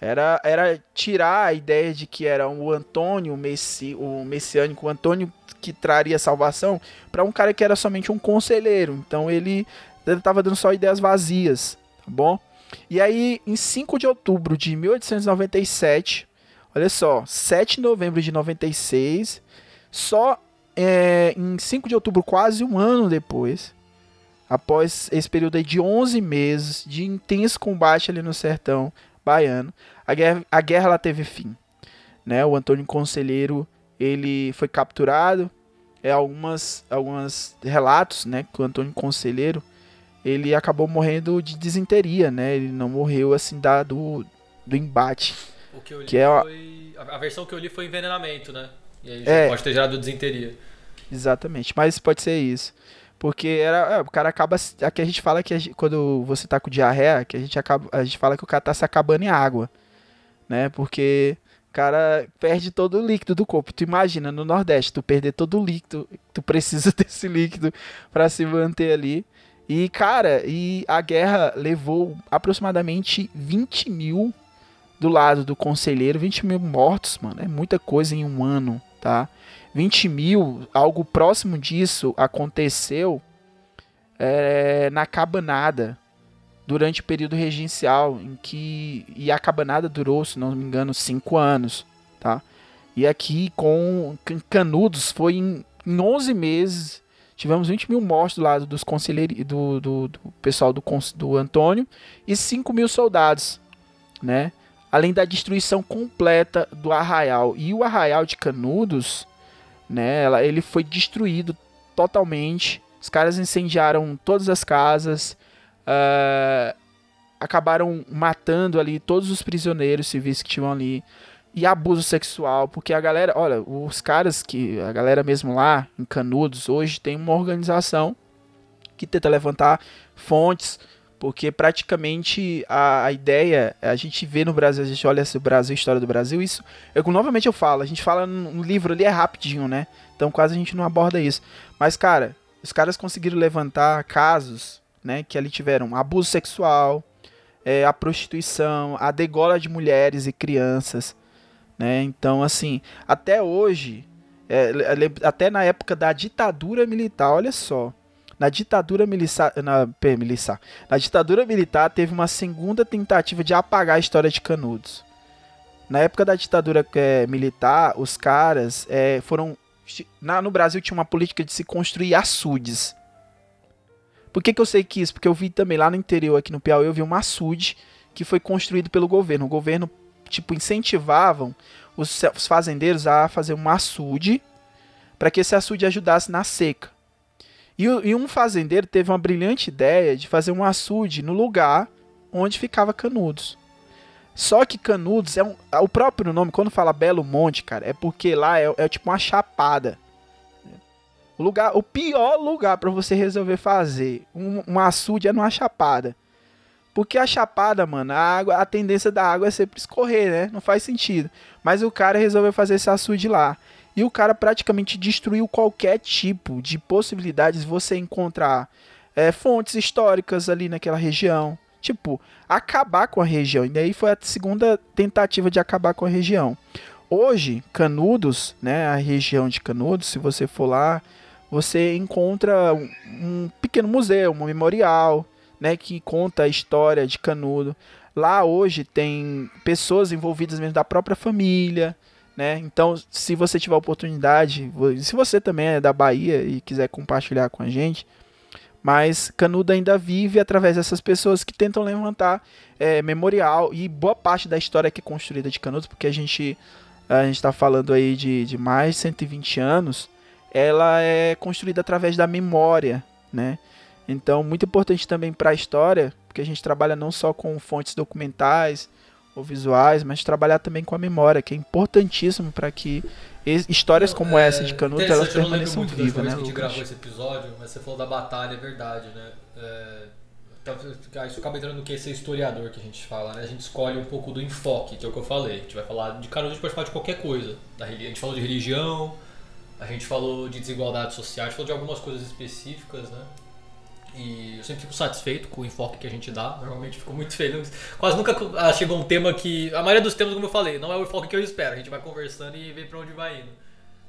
Era, era tirar a ideia de que era o Antônio o, messi, o messiânico, o Antônio que traria salvação, para um cara que era somente um conselheiro. Então ele estava dando só ideias vazias, tá bom? E aí, em 5 de outubro de 1897, Olha só, 7 de novembro de 96, só é, em 5 de outubro, quase um ano depois, após esse período de 11 meses de intenso combate ali no sertão baiano, a guerra, a guerra lá teve fim. Né? O Antônio Conselheiro ele foi capturado. É algumas, algumas relatos, né, que o Antônio Conselheiro ele acabou morrendo de desinteria, né? Ele não morreu assim da, do, do embate. O que eu li Que é a- foi. A versão que eu li foi envenenamento, né? E aí É. pode ter gerado desinteria. Exatamente, mas pode ser isso. Porque era, é, o cara acaba. Aqui a gente fala que gente- quando você tá com diarreia, que a gente, acaba, a gente fala que o cara tá se acabando em água. Né? Porque o cara perde todo o líquido do corpo. Tu imagina, no Nordeste, tu perder todo o líquido, tu precisa desse líquido pra se manter ali. E, cara, e a guerra levou aproximadamente 20 mil do lado do conselheiro, 20 mil mortos, mano. É muita coisa em um ano, tá? 20 mil, algo próximo disso aconteceu é, na Cabanada, durante o período regencial, em que. E a Cabanada durou, se não me engano, 5 anos, tá? E aqui com Can- Canudos foi em, em 11 meses. Tivemos 20 mil mortos do lado dos conselheiros, do, do, do pessoal do, do Antônio e 5 mil soldados, né? Além da destruição completa do arraial. E o arraial de Canudos, né? ela- Ele foi destruído totalmente. Os caras incendiaram todas as casas, ah, acabaram matando ali todos os prisioneiros civis que tinham ali. E abuso sexual, porque a galera, olha, os caras que, a galera mesmo lá em Canudos, hoje tem uma organização que tenta levantar fontes, porque praticamente a, a ideia, a gente vê no Brasil, a gente olha esse Brasil, a história do Brasil, isso, eu, novamente eu falo, a gente fala no livro ali é rapidinho, né? Então quase a gente não aborda isso. Mas, cara, os caras conseguiram levantar casos, né, que ali tiveram abuso sexual, é, a prostituição, a degola de mulheres e crianças, né? Então, assim, até hoje, é, até na época da ditadura militar, olha só, na ditadura militar, na, militar, na ditadura militar teve uma segunda tentativa de apagar a história de Canudos. Na época da ditadura é, militar, os caras é, foram na- no Brasil tinha uma política de se construir açudes. Por que, que eu sei que isso? Porque eu vi também lá no interior, aqui no Piauí, eu vi um açude que foi construído pelo governo. O governo, tipo, incentivavam os, os fazendeiros a fazer um açude para que esse açude ajudasse na seca. E, e um fazendeiro teve uma brilhante ideia de fazer um açude no lugar onde ficava Canudos. Só que Canudos é um. O próprio nome, quando fala Belo Monte, cara, é porque lá é, é tipo uma chapada. O, lugar, o pior lugar para você resolver fazer um, um açude é numa chapada. Porque a chapada, mano, a, água, a tendência da água é sempre escorrer, né? Não faz sentido. Mas o cara resolveu fazer esse açude lá. E o cara praticamente destruiu qualquer tipo de possibilidades de você encontrar é, fontes históricas ali naquela região. Tipo, acabar com a região. E daí foi a segunda tentativa de acabar com a região. Hoje, Canudos, né, a região de Canudos, se você for lá, você encontra um, um pequeno museu, um memorial, né, que conta a história de Canudo. Lá hoje tem pessoas envolvidas mesmo da própria família, né? Então, se você tiver oportunidade, se você também é da Bahia e quiser compartilhar com a gente, mas Canudo ainda vive através dessas pessoas que tentam levantar é, memorial e boa parte da história que é construída de Canudos, porque a gente a gente está falando aí de, de mais de 120 anos, ela é construída através da memória, né? Então, muito importante também para a história, porque a gente trabalha não só com fontes documentais ou visuais, mas trabalhar também com a memória, que é importantíssimo para que histórias como essa de Canudos elas Interessante, eu não lembro permaneçam vivas, né, que a gente gravou esse episódio, mas você falou da batalha, é verdade, né? É, então, isso acaba entrando no que é ser historiador que a gente fala, né? A gente escolhe um pouco do enfoque, que é o que eu falei. A gente vai falar de Canudos, a gente pode falar de qualquer coisa. A gente falou de religião, a gente falou de desigualdade social, a gente falou de algumas coisas específicas, né? E eu sempre fico satisfeito com o enfoque que a gente dá. Normalmente fico muito feliz. Quase nunca ah, chegou um tema que. A maioria dos temas, como eu falei, não é o enfoque que eu espero. A gente vai conversando e vê pra onde vai indo.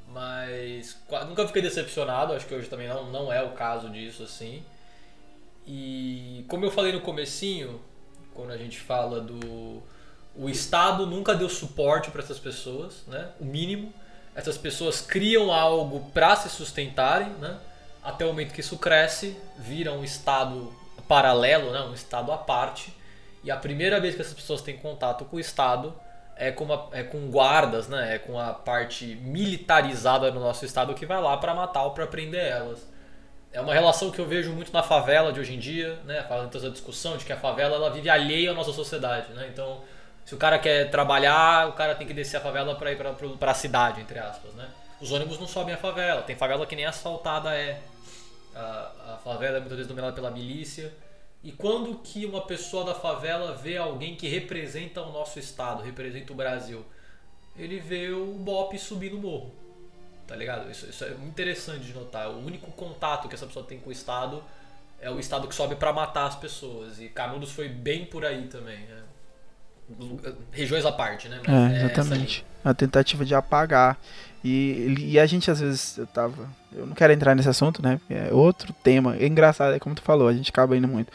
Mas nunca fiquei decepcionado. Acho que hoje também não, não é o caso disso, assim. E como eu falei no comecinho, quando a gente fala do. o Estado nunca deu suporte para essas pessoas, né? O mínimo. Essas pessoas criam algo para se sustentarem, né? Até o momento que isso cresce, vira um Estado paralelo, né? Um Estado à parte. E a primeira vez que essas pessoas têm contato com o Estado é com, uma, é com guardas, né? É com a parte militarizada do nosso Estado que vai lá para matar ou para prender elas. É uma relação que eu vejo muito na favela de hoje em dia, né? Falando essa discussão de que a favela ela vive alheia à nossa sociedade, né? Então, se o cara quer trabalhar, o cara tem que descer a favela para ir para a cidade, entre aspas, né? Os ônibus não sobem a favela. Tem favela que nem asfaltada é. A, a favela é muitas vezes dominada pela milícia. E quando que uma pessoa da favela vê alguém que representa o nosso estado, representa o Brasil? Ele vê o Bop subir no morro. Tá ligado? Isso, isso é muito interessante de notar. O único contato que essa pessoa tem com o estado é o estado que sobe para matar as pessoas. E Canudos foi bem por aí também. Né? Regiões à parte, né? Mas é, exatamente. É a tentativa de apagar. E, e a gente às vezes eu tava. Eu não quero entrar nesse assunto, né? É outro tema. É engraçado, é como tu falou, a gente acaba indo muito.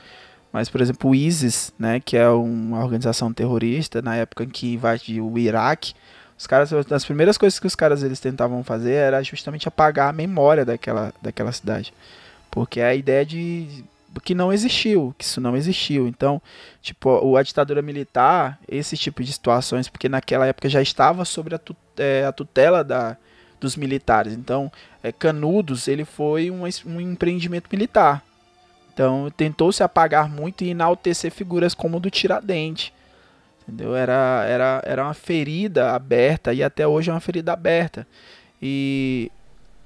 Mas, por exemplo, o ISIS, né, que é uma organização terrorista, na época em que invadiu o Iraque, os caras, as primeiras coisas que os caras eles tentavam fazer era justamente apagar a memória daquela, daquela cidade. Porque é a ideia de que não existiu, que isso não existiu. Então, tipo, a ditadura militar, esse tipo de situações, porque naquela época já estava sobre a, é, a tutela da, dos militares. Então, é, Canudos, ele foi um, um empreendimento militar. Então, tentou se apagar muito e enaltecer figuras como o do Tiradentes. Entendeu? Era, era, era uma ferida aberta e até hoje é uma ferida aberta. E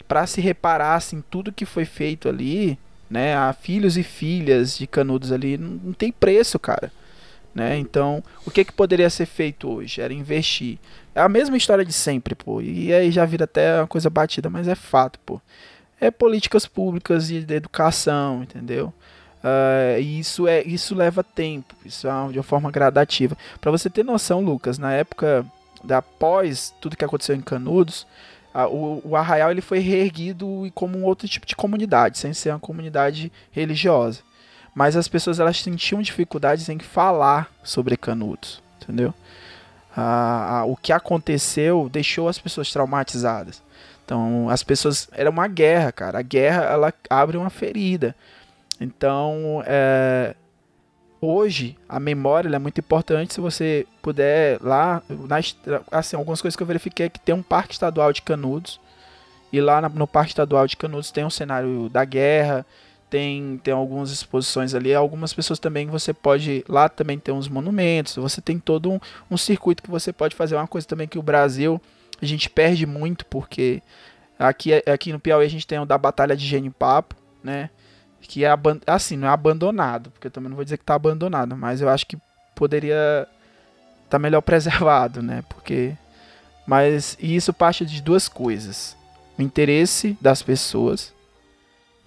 para se reparar assim tudo que foi feito ali, né, a filhos e filhas de Canudos ali não, não tem preço, cara. Né? Então, o que que poderia ser feito hoje? Era investir. É a mesma história de sempre, pô. E aí já vira até uma coisa batida, mas é fato, pô. É políticas públicas de, de educação, entendeu? Uh, e isso, é, isso leva tempo, isso é de uma forma gradativa. Para você ter noção, Lucas, na época da pós tudo que aconteceu em Canudos, uh, o, o, Arraial ele foi reerguido como um outro tipo de comunidade, sem ser uma comunidade religiosa. Mas as pessoas elas sentiam dificuldades em falar sobre Canudos, entendeu? O que aconteceu deixou as pessoas traumatizadas. Então, as pessoas. Era uma guerra, cara. A guerra ela abre uma ferida. Então, é, hoje a memória é muito importante. Se você puder lá, na, assim, algumas coisas que eu verifiquei é que tem um parque estadual de Canudos e lá no parque estadual de Canudos tem um cenário da guerra, tem, tem algumas exposições ali. Algumas pessoas também você pode lá também tem uns monumentos. Você tem todo um, um circuito que você pode fazer. Uma coisa também que o Brasil a gente perde muito porque aqui aqui no Piauí a gente tem o da Batalha de Genipapo, né? Que é assim, não é abandonado, porque eu também não vou dizer que está abandonado, mas eu acho que poderia estar tá melhor preservado, né? Porque mas isso parte de duas coisas: o interesse das pessoas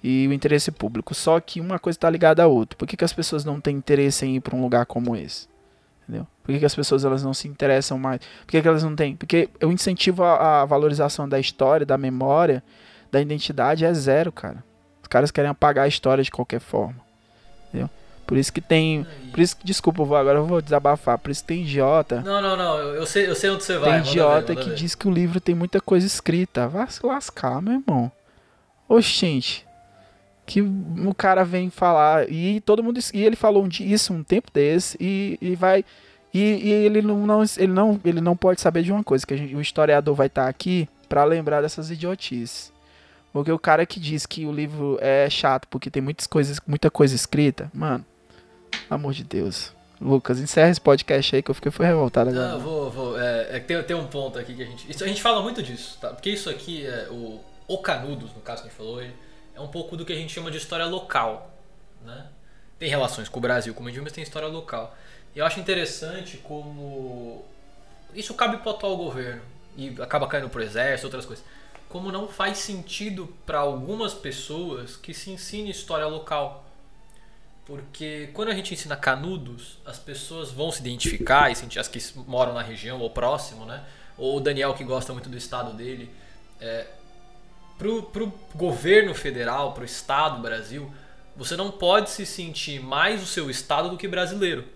e o interesse público. Só que uma coisa está ligada à outra. Por que, que as pessoas não têm interesse em ir para um lugar como esse? Entendeu? Por que, que as pessoas elas não se interessam mais? Por que, que elas não têm? Porque o incentivo à valorização da história, da memória, da identidade é zero, cara caras querem apagar a história de qualquer forma. Entendeu? Por isso que tem. Por isso que, desculpa, eu vou, agora eu vou desabafar. Por isso que tem idiota. Não, não, não. Eu, sei, eu sei onde você vai. Tem idiota ver, que ver. diz que o livro tem muita coisa escrita. Vai se lascar, meu irmão. Oxente. Que o cara vem falar. E todo mundo. E ele falou isso um tempo desse. E, e vai. E, e, ele, não, não, ele, não, ele não pode saber de uma coisa: que gente, o historiador vai estar aqui para lembrar dessas idiotices. Porque o cara que diz que o livro é chato porque tem muitas coisas, muita coisa escrita, mano, amor de Deus. Lucas, encerra esse podcast aí que eu fiquei foi revoltado agora. Não, vou, vou. É, é tem, tem um ponto aqui que a gente. Isso, a gente fala muito disso, tá? Porque isso aqui, é, o, o Canudos, no caso que a gente falou hoje, é um pouco do que a gente chama de história local. Né? Tem relações com o Brasil, como a gente mas tem história local. E eu acho interessante como. Isso cabe pro atual governo. E acaba caindo pro exército, outras coisas como não faz sentido para algumas pessoas que se ensine história local. Porque quando a gente ensina canudos, as pessoas vão se identificar, e sentir as que moram na região ou próximo, né? Ou o Daniel que gosta muito do estado dele. É, pro, pro governo federal, pro estado Brasil, você não pode se sentir mais o seu estado do que brasileiro,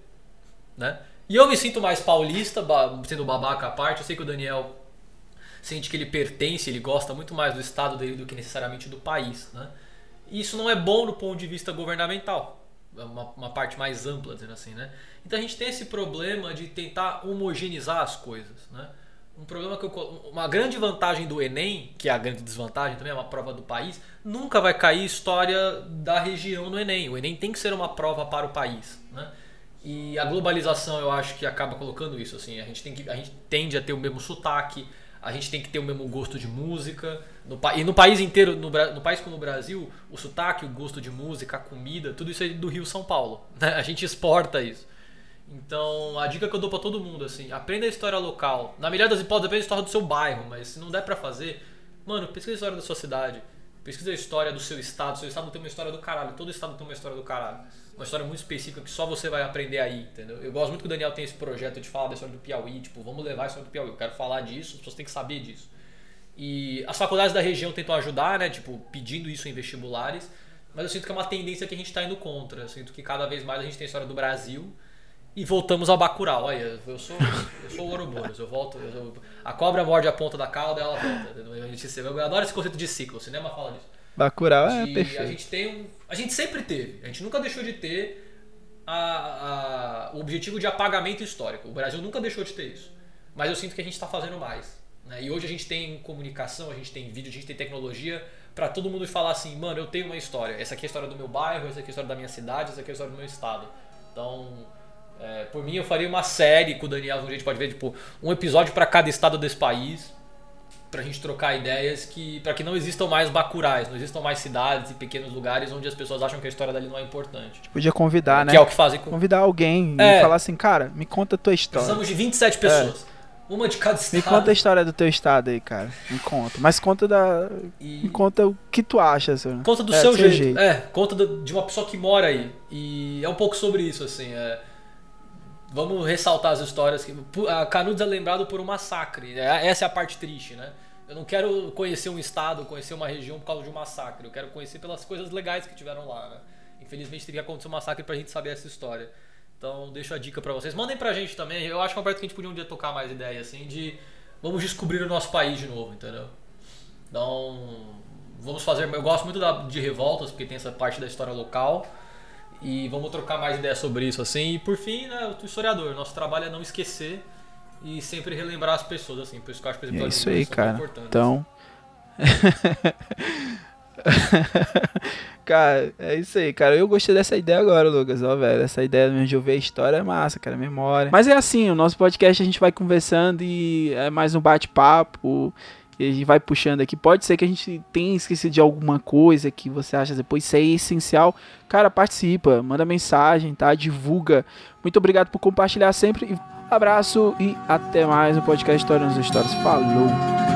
né? E eu me sinto mais paulista, sendo babaca à parte. Eu sei que o Daniel sente que ele pertence, ele gosta muito mais do estado dele do que necessariamente do país, né? Isso não é bom do ponto de vista governamental. É uma, uma parte mais ampla, dizendo assim, né? Então a gente tem esse problema de tentar homogeneizar as coisas, né? Um problema que eu, uma grande vantagem do Enem, que é a grande desvantagem também, é uma prova do país, nunca vai cair história da região no Enem. O Enem tem que ser uma prova para o país, né? E a globalização eu acho que acaba colocando isso assim, a gente tem que a gente tende a ter o mesmo sotaque, a gente tem que ter o mesmo gosto de música. No, e no país inteiro, no, no, país como o Brasil, o sotaque, o gosto de música, a comida, tudo isso é do Rio São Paulo. Né? A gente exporta isso. Então, a dica que eu dou para todo mundo, assim, aprenda a história local. Na melhor das hipóteses, aprenda a história do seu bairro, mas se não der para fazer, mano, pesquisa a história da sua cidade. Pesquisa a história do seu estado. Seu estado tem uma história do caralho. Todo estado tem uma história do caralho. Uma história muito específica que só você vai aprender aí, entendeu? Eu gosto muito que o Daniel tem esse projeto de falar da história do Piauí. Tipo, vamos levar a história do Piauí. Eu quero falar disso, as pessoas têm que saber disso. E as faculdades da região tentam ajudar, né? Tipo, pedindo isso em vestibulares. Mas eu sinto que é uma tendência que a gente está indo contra. Eu sinto que cada vez mais a gente tem a história do Brasil e voltamos ao Bacurau. Olha, eu sou, eu sou o Ouroboros, eu volto. Eu, a cobra morde a ponta da cauda ela volta. Eu adoro esse conceito de ciclo, o cinema fala disso. Bacurau é de, perfeito. A gente, tem um, a gente sempre teve, a gente nunca deixou de ter a, a, o objetivo de apagamento histórico. O Brasil nunca deixou de ter isso. Mas eu sinto que a gente está fazendo mais. Né? E hoje a gente tem comunicação, a gente tem vídeo, a gente tem tecnologia para todo mundo falar assim, mano, eu tenho uma história. Essa aqui é a história do meu bairro, essa aqui é a história da minha cidade, essa aqui é a história do meu estado. Então, é, por mim, eu faria uma série com o Daniel, a gente pode ver, tipo, um episódio para cada estado desse país, pra gente trocar ideias, que para que não existam mais bacurais, não existam mais cidades e pequenos lugares onde as pessoas acham que a história dali não é importante. Podia convidar, é, né? Que é o que fazem com... Convidar alguém é. e falar assim, cara, me conta a tua história. Precisamos de 27 pessoas. É. Uma de cada estado. Me conta a história do teu estado aí, cara. Me conta. Mas conta da. E... Me conta o que tu acha, senhor. Conta do é, seu, jeito. jeito. É, conta de uma pessoa que mora aí. E é um pouco sobre isso, assim. É Vamos ressaltar as histórias que. A Canudos é lembrado por um massacre. Né? Essa é a parte triste, né? Eu não quero conhecer um estado, conhecer uma região por causa de um massacre. Eu quero conhecer pelas coisas legais que tiveram lá, né? Infelizmente teria que acontecer um massacre pra gente saber essa história. Então deixo a dica para vocês. Mandem pra gente também. Eu acho que é que a gente podia um dia tocar mais ideia, assim, de vamos descobrir o nosso país de novo, entendeu? Então, vamos fazer. Eu gosto muito de revoltas, porque tem essa parte da história local. E vamos trocar mais ideias sobre isso, assim. E por fim, né, o historiador. Nosso trabalho é não esquecer e sempre relembrar as pessoas, assim. Por isso que eu acho que é isso aí, cara. Então. cara, é isso aí, cara. Eu gostei dessa ideia agora, Lucas. Ó, velho. Essa ideia de ouvir a história é massa, cara. Memória. Mas é assim, o nosso podcast a gente vai conversando e é mais um bate-papo e a gente vai puxando aqui. Pode ser que a gente tenha esquecido de alguma coisa que você acha depois isso é essencial. Cara, participa, manda mensagem, tá? Divulga. Muito obrigado por compartilhar sempre. Abraço e até mais no podcast História nos Histórias. Falou!